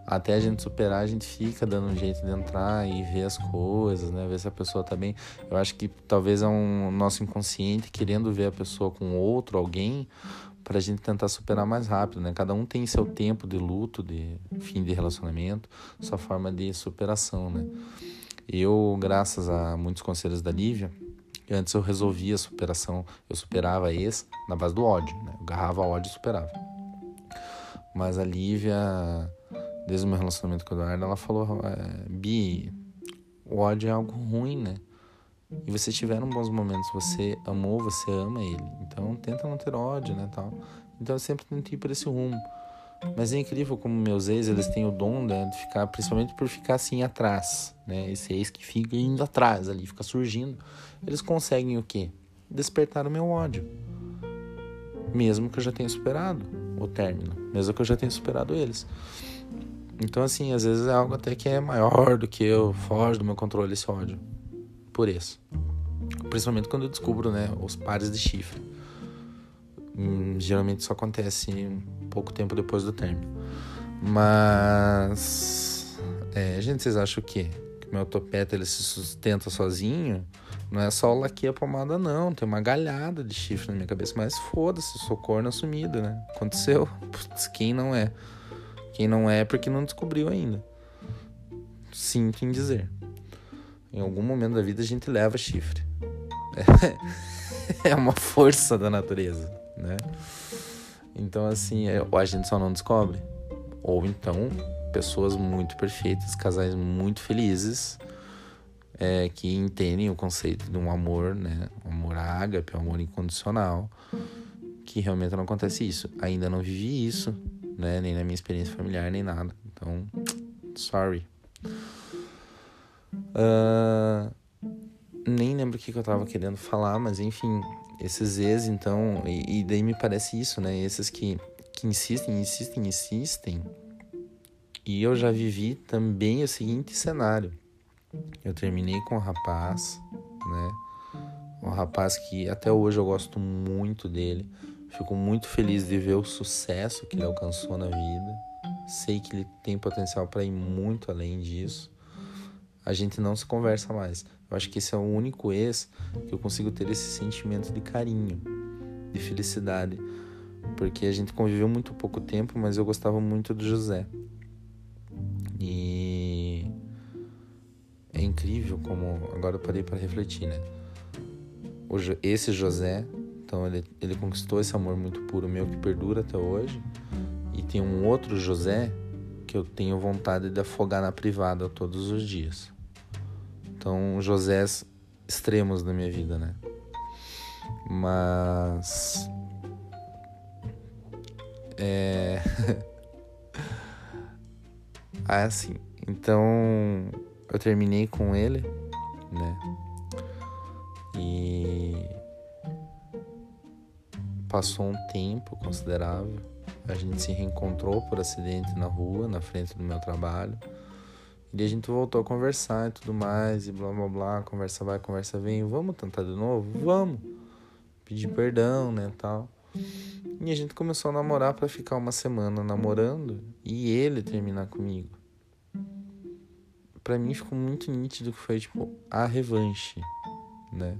Até a gente superar, a gente fica dando um jeito de entrar e ver as coisas, né? Ver se a pessoa tá bem. Eu acho que talvez é um nosso inconsciente querendo ver a pessoa com outro, alguém, pra gente tentar superar mais rápido, né? Cada um tem seu tempo de luto, de fim de relacionamento, sua forma de superação, né? Eu, graças a muitos conselhos da Lívia, antes eu resolvia a superação, eu superava esse na base do ódio, né? Eu agarrava ódio e superava. Mas a Lívia, desde o meu relacionamento com o Eduardo, ela falou: é, Bi, o ódio é algo ruim, né? E vocês tiveram bons momentos, você amou, você ama ele. Então tenta não ter ódio, né, tal. Então eu sempre tentei ir por esse rumo. Mas é incrível como meus ex, eles têm o dom né, de ficar, principalmente por ficar assim atrás, né? Esse ex que fica indo atrás ali, fica surgindo. Eles conseguem o quê? Despertar o meu ódio. Mesmo que eu já tenha superado o término, mesmo que eu já tenha superado eles. Então, assim, às vezes é algo até que é maior do que eu, foge do meu controle esse ódio. Por isso. Principalmente quando eu descubro, né, os pares de chifre. Hum, geralmente isso acontece pouco tempo depois do término. Mas. É, gente, vocês acham o quê? Que meu topete ele se sustenta sozinho? Não é só o laque a pomada, não. Tem uma galhada de chifre na minha cabeça. Mas foda-se, sou corno assumido, né? Aconteceu. [laughs] Putz, quem não é? Quem não é é porque não descobriu ainda. Sinto em dizer. Em algum momento da vida a gente leva chifre. É, [laughs] é uma força da natureza, né? Então, assim, é, a gente só não descobre. Ou então, pessoas muito perfeitas, casais muito felizes é, que entendem o conceito de um amor, né? Um amor ágape, um amor incondicional, que realmente não acontece isso. Ainda não vivi isso, né? Nem na minha experiência familiar, nem nada. Então, sorry. Uh, nem lembro o que, que eu tava querendo falar, mas enfim, esses ex, então, e, e daí me parece isso, né? Esses que, que insistem, insistem, insistem. E eu já vivi também o seguinte cenário eu terminei com o rapaz, né? Um rapaz que até hoje eu gosto muito dele. Fico muito feliz de ver o sucesso que ele alcançou na vida. Sei que ele tem potencial para ir muito além disso. A gente não se conversa mais. Eu acho que esse é o único ex que eu consigo ter esse sentimento de carinho, de felicidade. Porque a gente conviveu muito pouco tempo, mas eu gostava muito do José. E é incrível como agora eu parei para refletir, né? Esse José, então ele, ele conquistou esse amor muito puro meu que perdura até hoje. E tem um outro José que eu tenho vontade de afogar na privada todos os dias. Então, Josés extremos na minha vida, né? Mas. É. [laughs] ah, assim. Então, eu terminei com ele, né? E passou um tempo considerável. A gente se reencontrou por acidente na rua, na frente do meu trabalho. E a gente voltou a conversar e tudo mais, e blá blá blá, conversa vai, conversa vem. Vamos tentar de novo? Vamos. Pedir perdão, né, tal. E a gente começou a namorar para ficar uma semana namorando e ele terminar comigo para mim ficou muito nítido que foi tipo a revanche, né?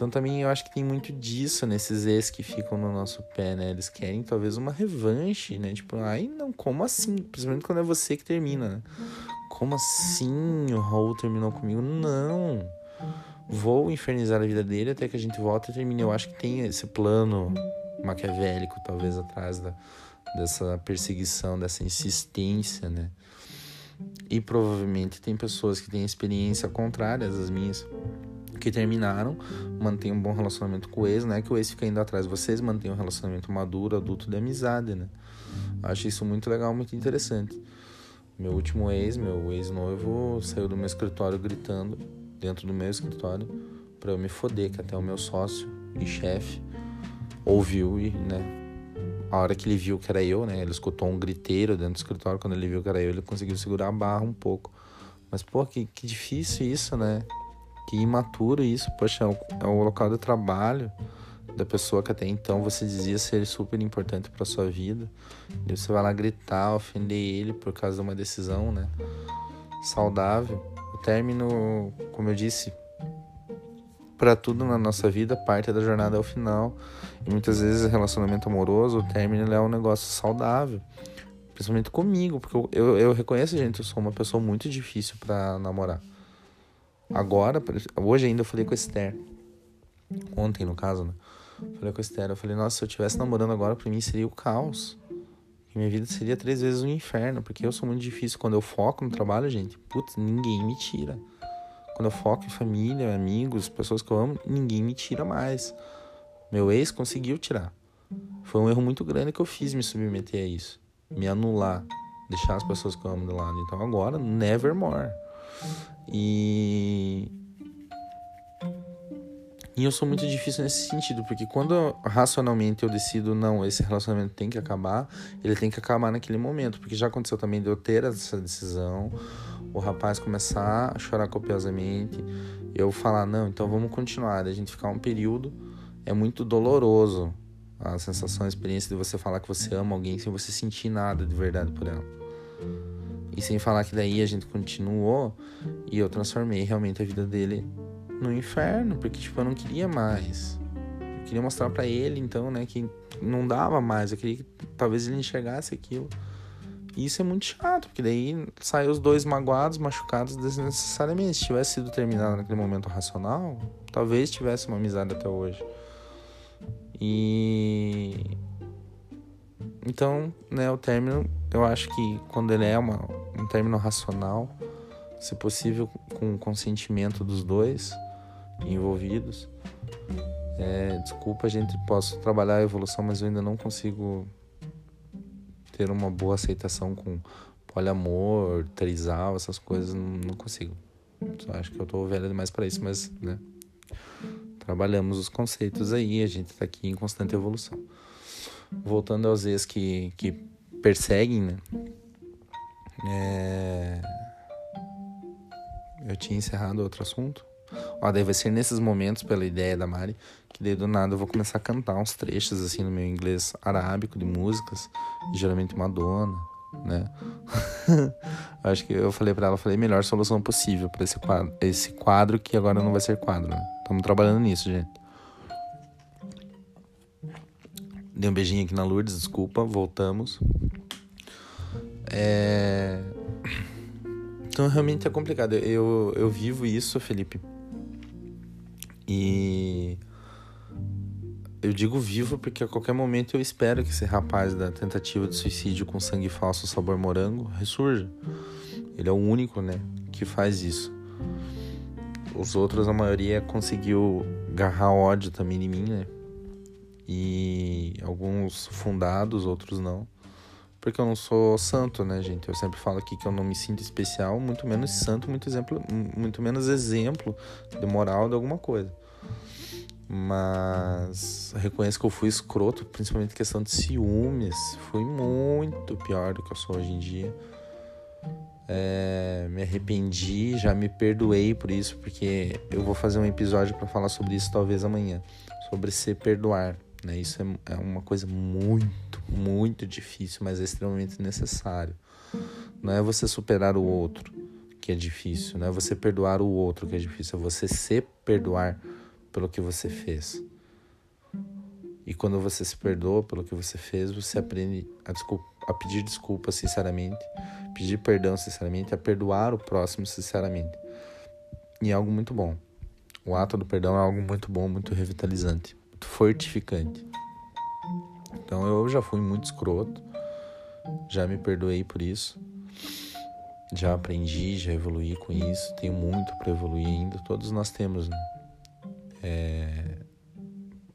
Então também eu acho que tem muito disso nesses ex que ficam no nosso pé, né? Eles querem talvez uma revanche, né? Tipo, ai não, como assim? Principalmente quando é você que termina, né? Como assim o Raul terminou comigo? Não. Vou infernizar a vida dele até que a gente volta e termine. Eu acho que tem esse plano maquiavélico, talvez, atrás da, dessa perseguição, dessa insistência, né? E provavelmente tem pessoas que têm experiência contrária às minhas que terminaram, mantêm um bom relacionamento com o ex, né? Que o ex fica indo atrás de vocês, mantém um relacionamento maduro, adulto de amizade, né? Acho isso muito legal, muito interessante. Meu último ex, meu ex-noivo, saiu do meu escritório gritando, dentro do meu escritório, para eu me foder, que até o meu sócio e chefe ouviu e, né? A hora que ele viu que era eu, né? Ele escutou um griteiro dentro do escritório. Quando ele viu que era eu, ele conseguiu segurar a barra um pouco. Mas, pô, que, que difícil isso, né? Que imaturo isso, poxa, é o, é o local de trabalho da pessoa que até então você dizia ser super importante para sua vida. E você vai lá gritar, ofender ele por causa de uma decisão, né? Saudável. O término, como eu disse, para tudo na nossa vida, parte da jornada é o final. E muitas vezes relacionamento amoroso, o término é um negócio saudável. Principalmente comigo, porque eu, eu, eu reconheço, gente, eu sou uma pessoa muito difícil para namorar. Agora, hoje ainda eu falei com a Esther. Ontem, no caso, né? Falei com a Esther. Eu falei, nossa, se eu estivesse namorando agora, pra mim seria o caos. Minha vida seria três vezes um inferno. Porque eu sou muito difícil. Quando eu foco no trabalho, gente, putz, ninguém me tira. Quando eu foco em família, amigos, pessoas que eu amo, ninguém me tira mais. Meu ex conseguiu tirar. Foi um erro muito grande que eu fiz me submeter a isso. Me anular. Deixar as pessoas que eu amo de lado. Então agora, nevermore. E. E eu sou muito difícil nesse sentido, porque quando racionalmente eu decido, não, esse relacionamento tem que acabar, ele tem que acabar naquele momento, porque já aconteceu também de eu ter essa decisão, o rapaz começar a chorar copiosamente, eu falar, não, então vamos continuar, a gente ficar um período, é muito doloroso a sensação, a experiência de você falar que você ama alguém sem você sentir nada de verdade por ela. E sem falar que daí a gente continuou e eu transformei realmente a vida dele no inferno, porque tipo, eu não queria mais. Eu queria mostrar para ele então, né, que não dava mais, eu queria que talvez ele enxergasse aquilo. E isso é muito chato, porque daí saiu os dois magoados, machucados desnecessariamente. Se tivesse sido terminado naquele momento racional, talvez tivesse uma amizade até hoje. E então, né, o término, eu acho que quando ele é uma, um término racional, se possível com o consentimento dos dois envolvidos. É, desculpa, a gente posso trabalhar a evolução, mas eu ainda não consigo ter uma boa aceitação com poliamor, trisal, essas coisas, não, consigo. Só acho que eu tô velho demais para isso, mas, né, trabalhamos os conceitos aí, a gente tá aqui em constante evolução voltando aos ex que, que perseguem, né? É... Eu tinha encerrado outro assunto. Ó, daí vai ser nesses momentos, pela ideia da Mari, que daí do nada eu vou começar a cantar uns trechos assim no meu inglês arábico de músicas, geralmente Madonna, né? [laughs] Acho que eu falei para ela, falei melhor solução possível para esse quadro, esse quadro que agora não vai ser quadro, né? Estamos trabalhando nisso, gente. Dei um beijinho aqui na Lourdes, desculpa, voltamos. É... Então realmente é complicado. Eu, eu vivo isso, Felipe. E eu digo vivo porque a qualquer momento eu espero que esse rapaz da tentativa de suicídio com sangue falso sabor morango ressurja. Ele é o único, né, que faz isso. Os outros, a maioria conseguiu agarrar ódio também em mim, né? e alguns fundados, outros não. Porque eu não sou santo, né, gente? Eu sempre falo aqui que eu não me sinto especial, muito menos santo, muito exemplo, muito menos exemplo de moral de alguma coisa. Mas reconheço que eu fui escroto, principalmente questão de ciúmes. Fui muito pior do que eu sou hoje em dia. É, me arrependi, já me perdoei por isso, porque eu vou fazer um episódio para falar sobre isso talvez amanhã, sobre se perdoar. Né? Isso é, é uma coisa muito, muito difícil, mas é extremamente necessário. Não é você superar o outro que é difícil, não é você perdoar o outro que é difícil, é você se perdoar pelo que você fez. E quando você se perdoa pelo que você fez, você aprende a, desculpa, a pedir desculpa sinceramente, pedir perdão sinceramente, a perdoar o próximo sinceramente. E é algo muito bom. O ato do perdão é algo muito bom, muito revitalizante, muito fortificante. Então eu já fui muito escroto, já me perdoei por isso, já aprendi, já evoluí com isso, tenho muito para evoluir ainda, todos nós temos, né? É...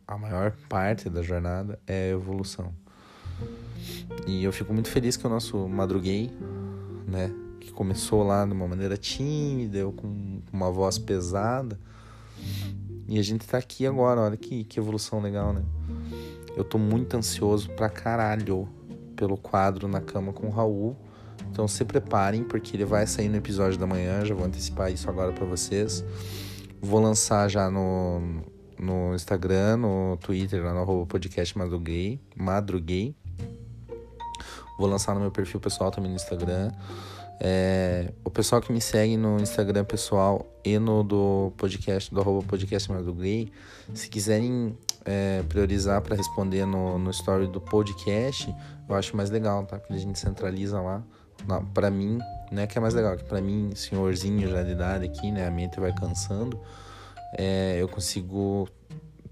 A maior parte da jornada é evolução. E eu fico muito feliz que o nosso Madruguei, né, que começou lá de uma maneira tímida, eu com uma voz pesada, e a gente tá aqui agora, olha que, que evolução legal, né? Eu tô muito ansioso pra caralho pelo quadro na cama com o Raul. Então se preparem, porque ele vai sair no episódio da manhã, já vou antecipar isso agora para vocês. Vou lançar já no, no Instagram, no Twitter, lá no podcast Madruguei, Madruguei. Vou lançar no meu perfil pessoal também no Instagram. É, o pessoal que me segue no Instagram pessoal e no do podcast, do arroba podcast Madruguei, se quiserem é, priorizar para responder no, no story do podcast, eu acho mais legal, tá? Porque a gente centraliza lá. Para mim, né, que é mais legal, que para mim, senhorzinho já de idade aqui, né, a mente vai cansando, é, eu consigo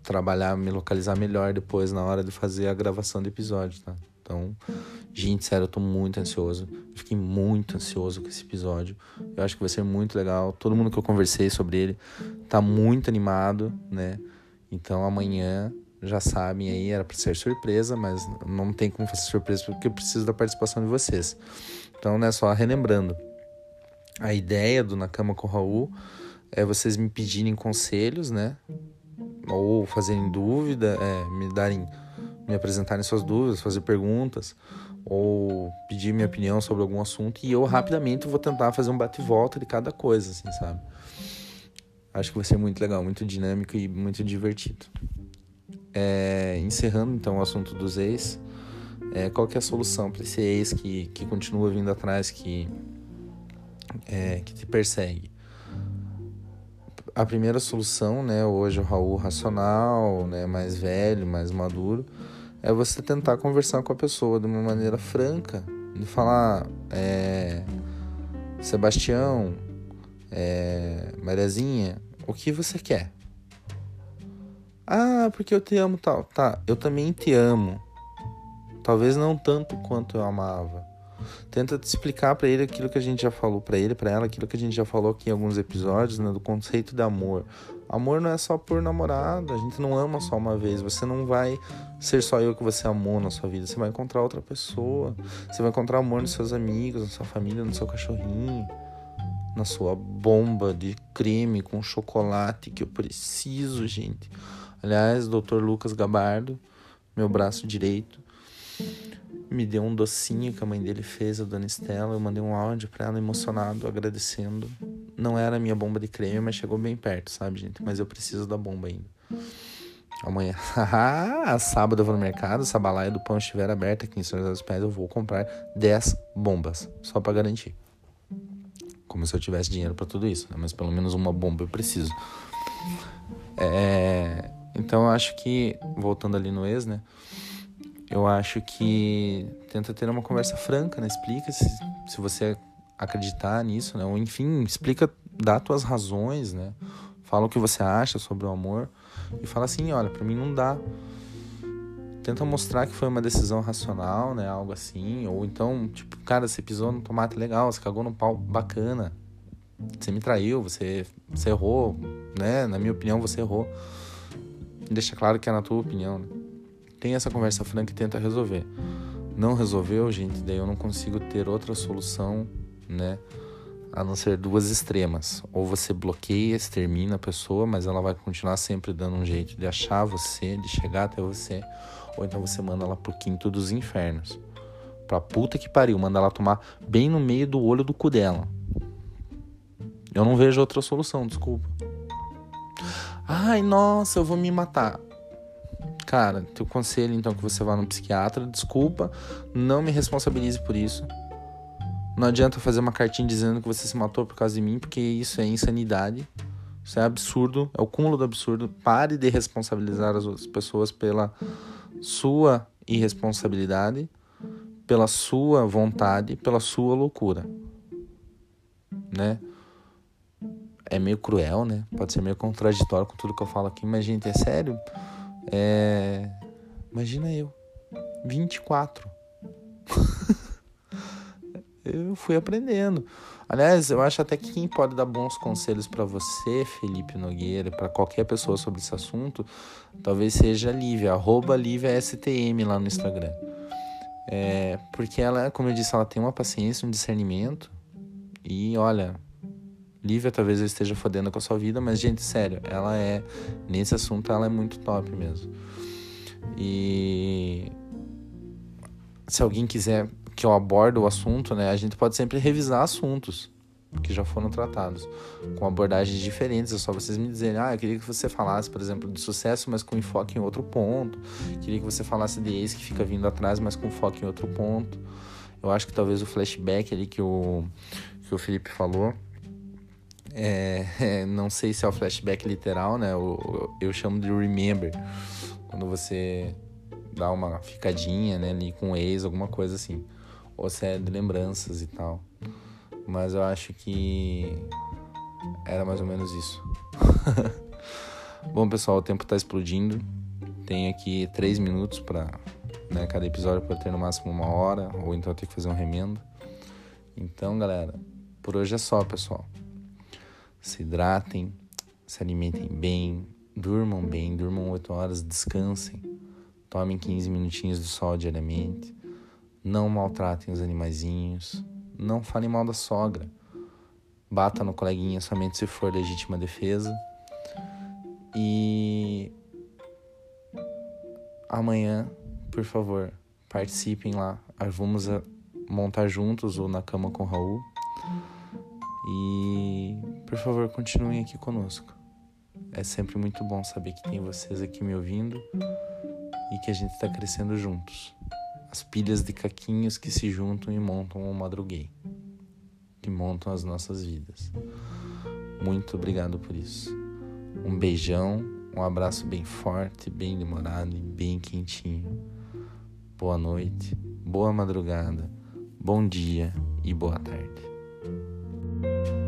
trabalhar, me localizar melhor depois na hora de fazer a gravação do episódio, tá? Então, gente, sério, eu tô muito ansioso. Fiquei muito ansioso com esse episódio. Eu acho que vai ser muito legal. Todo mundo que eu conversei sobre ele tá muito animado, né? Então, amanhã já sabem aí, era para ser surpresa, mas não tem como fazer surpresa porque eu preciso da participação de vocês. Então, né, só relembrando. A ideia do Na Cama com o Raul é vocês me pedirem conselhos, né? Ou fazerem dúvida, é, me darem me apresentarem suas dúvidas, fazer perguntas ou pedir minha opinião sobre algum assunto e eu rapidamente vou tentar fazer um bate-volta de cada coisa, assim, sabe? Acho que vai ser muito legal, muito dinâmico e muito divertido. É, encerrando então o assunto dos ex, é, qual que é a solução para esse ex que, que continua vindo atrás, que, é, que te persegue? A primeira solução, né, hoje o Raul racional, né, mais velho, mais maduro, é você tentar conversar com a pessoa de uma maneira franca, de falar, é, Sebastião, é, Mariazinha, o que você quer? Ah, porque eu te amo tal. Tá, eu também te amo. Talvez não tanto quanto eu amava. Tenta te explicar para ele aquilo que a gente já falou para ele, para ela, aquilo que a gente já falou aqui em alguns episódios, né, do conceito de amor. Amor não é só por namorado, a gente não ama só uma vez. Você não vai ser só eu que você amou na sua vida. Você vai encontrar outra pessoa. Você vai encontrar amor nos seus amigos, na sua família, no seu cachorrinho, na sua bomba de creme com chocolate que eu preciso, gente. Aliás, Dr. Lucas Gabardo, meu braço direito, me deu um docinho que a mãe dele fez, a dona Estela. Eu mandei um áudio pra ela emocionado, agradecendo. Não era a minha bomba de creme, mas chegou bem perto, sabe, gente? Mas eu preciso da bomba ainda. Amanhã, [laughs] sábado eu vou no mercado, se a balaia do pão estiver aberta aqui em São José dos Pés, eu vou comprar 10 bombas, só para garantir. Como se eu tivesse dinheiro para tudo isso, né? mas pelo menos uma bomba eu preciso. É, então eu acho que, voltando ali no ex, né? Eu acho que tenta ter uma conversa franca, né? Explica se, se você acreditar nisso, né? Ou enfim, explica, dá tuas razões, né? Fala o que você acha sobre o amor e fala assim, olha, para mim não dá. Tenta mostrar que foi uma decisão racional, né? Algo assim. Ou então, tipo, cara, você pisou no tomate legal, você cagou no pau bacana. Você me traiu, você, você errou, né? Na minha opinião, você errou. Deixa claro que é na tua opinião, né? Tem essa conversa franca e tenta resolver. Não resolveu, gente, daí eu não consigo ter outra solução, né? A não ser duas extremas. Ou você bloqueia, extermina a pessoa, mas ela vai continuar sempre dando um jeito de achar você, de chegar até você. Ou então você manda ela pro quinto dos infernos. Pra puta que pariu, manda ela tomar bem no meio do olho do cu dela. Eu não vejo outra solução, desculpa. Ai, nossa, eu vou me matar. Cara, teu conselho então que você vá no psiquiatra, desculpa, não me responsabilize por isso. Não adianta fazer uma cartinha dizendo que você se matou por causa de mim, porque isso é insanidade. Isso é absurdo, é o cúmulo do absurdo. Pare de responsabilizar as outras pessoas pela sua irresponsabilidade, pela sua vontade, pela sua loucura. Né? É meio cruel, né? Pode ser meio contraditório com tudo que eu falo aqui, mas, gente, é sério. É... Imagina eu, 24. [laughs] eu fui aprendendo. Aliás, eu acho até que quem pode dar bons conselhos para você, Felipe Nogueira, para qualquer pessoa sobre esse assunto, talvez seja a Lívia, arroba Lívia STM lá no Instagram. É, porque ela, como eu disse, ela tem uma paciência, um discernimento. E olha, Lívia talvez eu esteja fodendo com a sua vida, mas, gente, sério, ela é. Nesse assunto ela é muito top mesmo. E se alguém quiser que eu abordo o assunto, né, a gente pode sempre revisar assuntos que já foram tratados com abordagens diferentes. É só vocês me dizerem, ah, eu queria que você falasse, por exemplo, de sucesso, mas com enfoque em outro ponto. Queria que você falasse de ex que fica vindo atrás, mas com foco em outro ponto. Eu acho que talvez o flashback ali que o, que o Felipe falou, é, [laughs] é, não sei se é o flashback literal, né? Eu, eu chamo de remember. Quando você dá uma ficadinha, né, ali com o ex, alguma coisa assim ou se é de lembranças e tal. Mas eu acho que era mais ou menos isso. [laughs] Bom, pessoal, o tempo tá explodindo. Tem aqui três minutos para né, cada episódio para ter no máximo uma hora, ou então ter que fazer um remendo. Então, galera, por hoje é só, pessoal. Se hidratem, se alimentem bem, durmam bem, durmam 8 horas, descansem, tomem 15 minutinhos de sol diariamente não maltratem os animaizinhos. Não falem mal da sogra. Bata no coleguinha somente se for legítima defesa. E amanhã, por favor, participem lá. Vamos montar juntos ou na cama com o Raul. E por favor, continuem aqui conosco. É sempre muito bom saber que tem vocês aqui me ouvindo e que a gente está crescendo juntos as pilhas de caquinhos que se juntam e montam o madruguei, que montam as nossas vidas. Muito obrigado por isso. Um beijão, um abraço bem forte, bem demorado e bem quentinho. Boa noite, boa madrugada, bom dia e boa tarde. you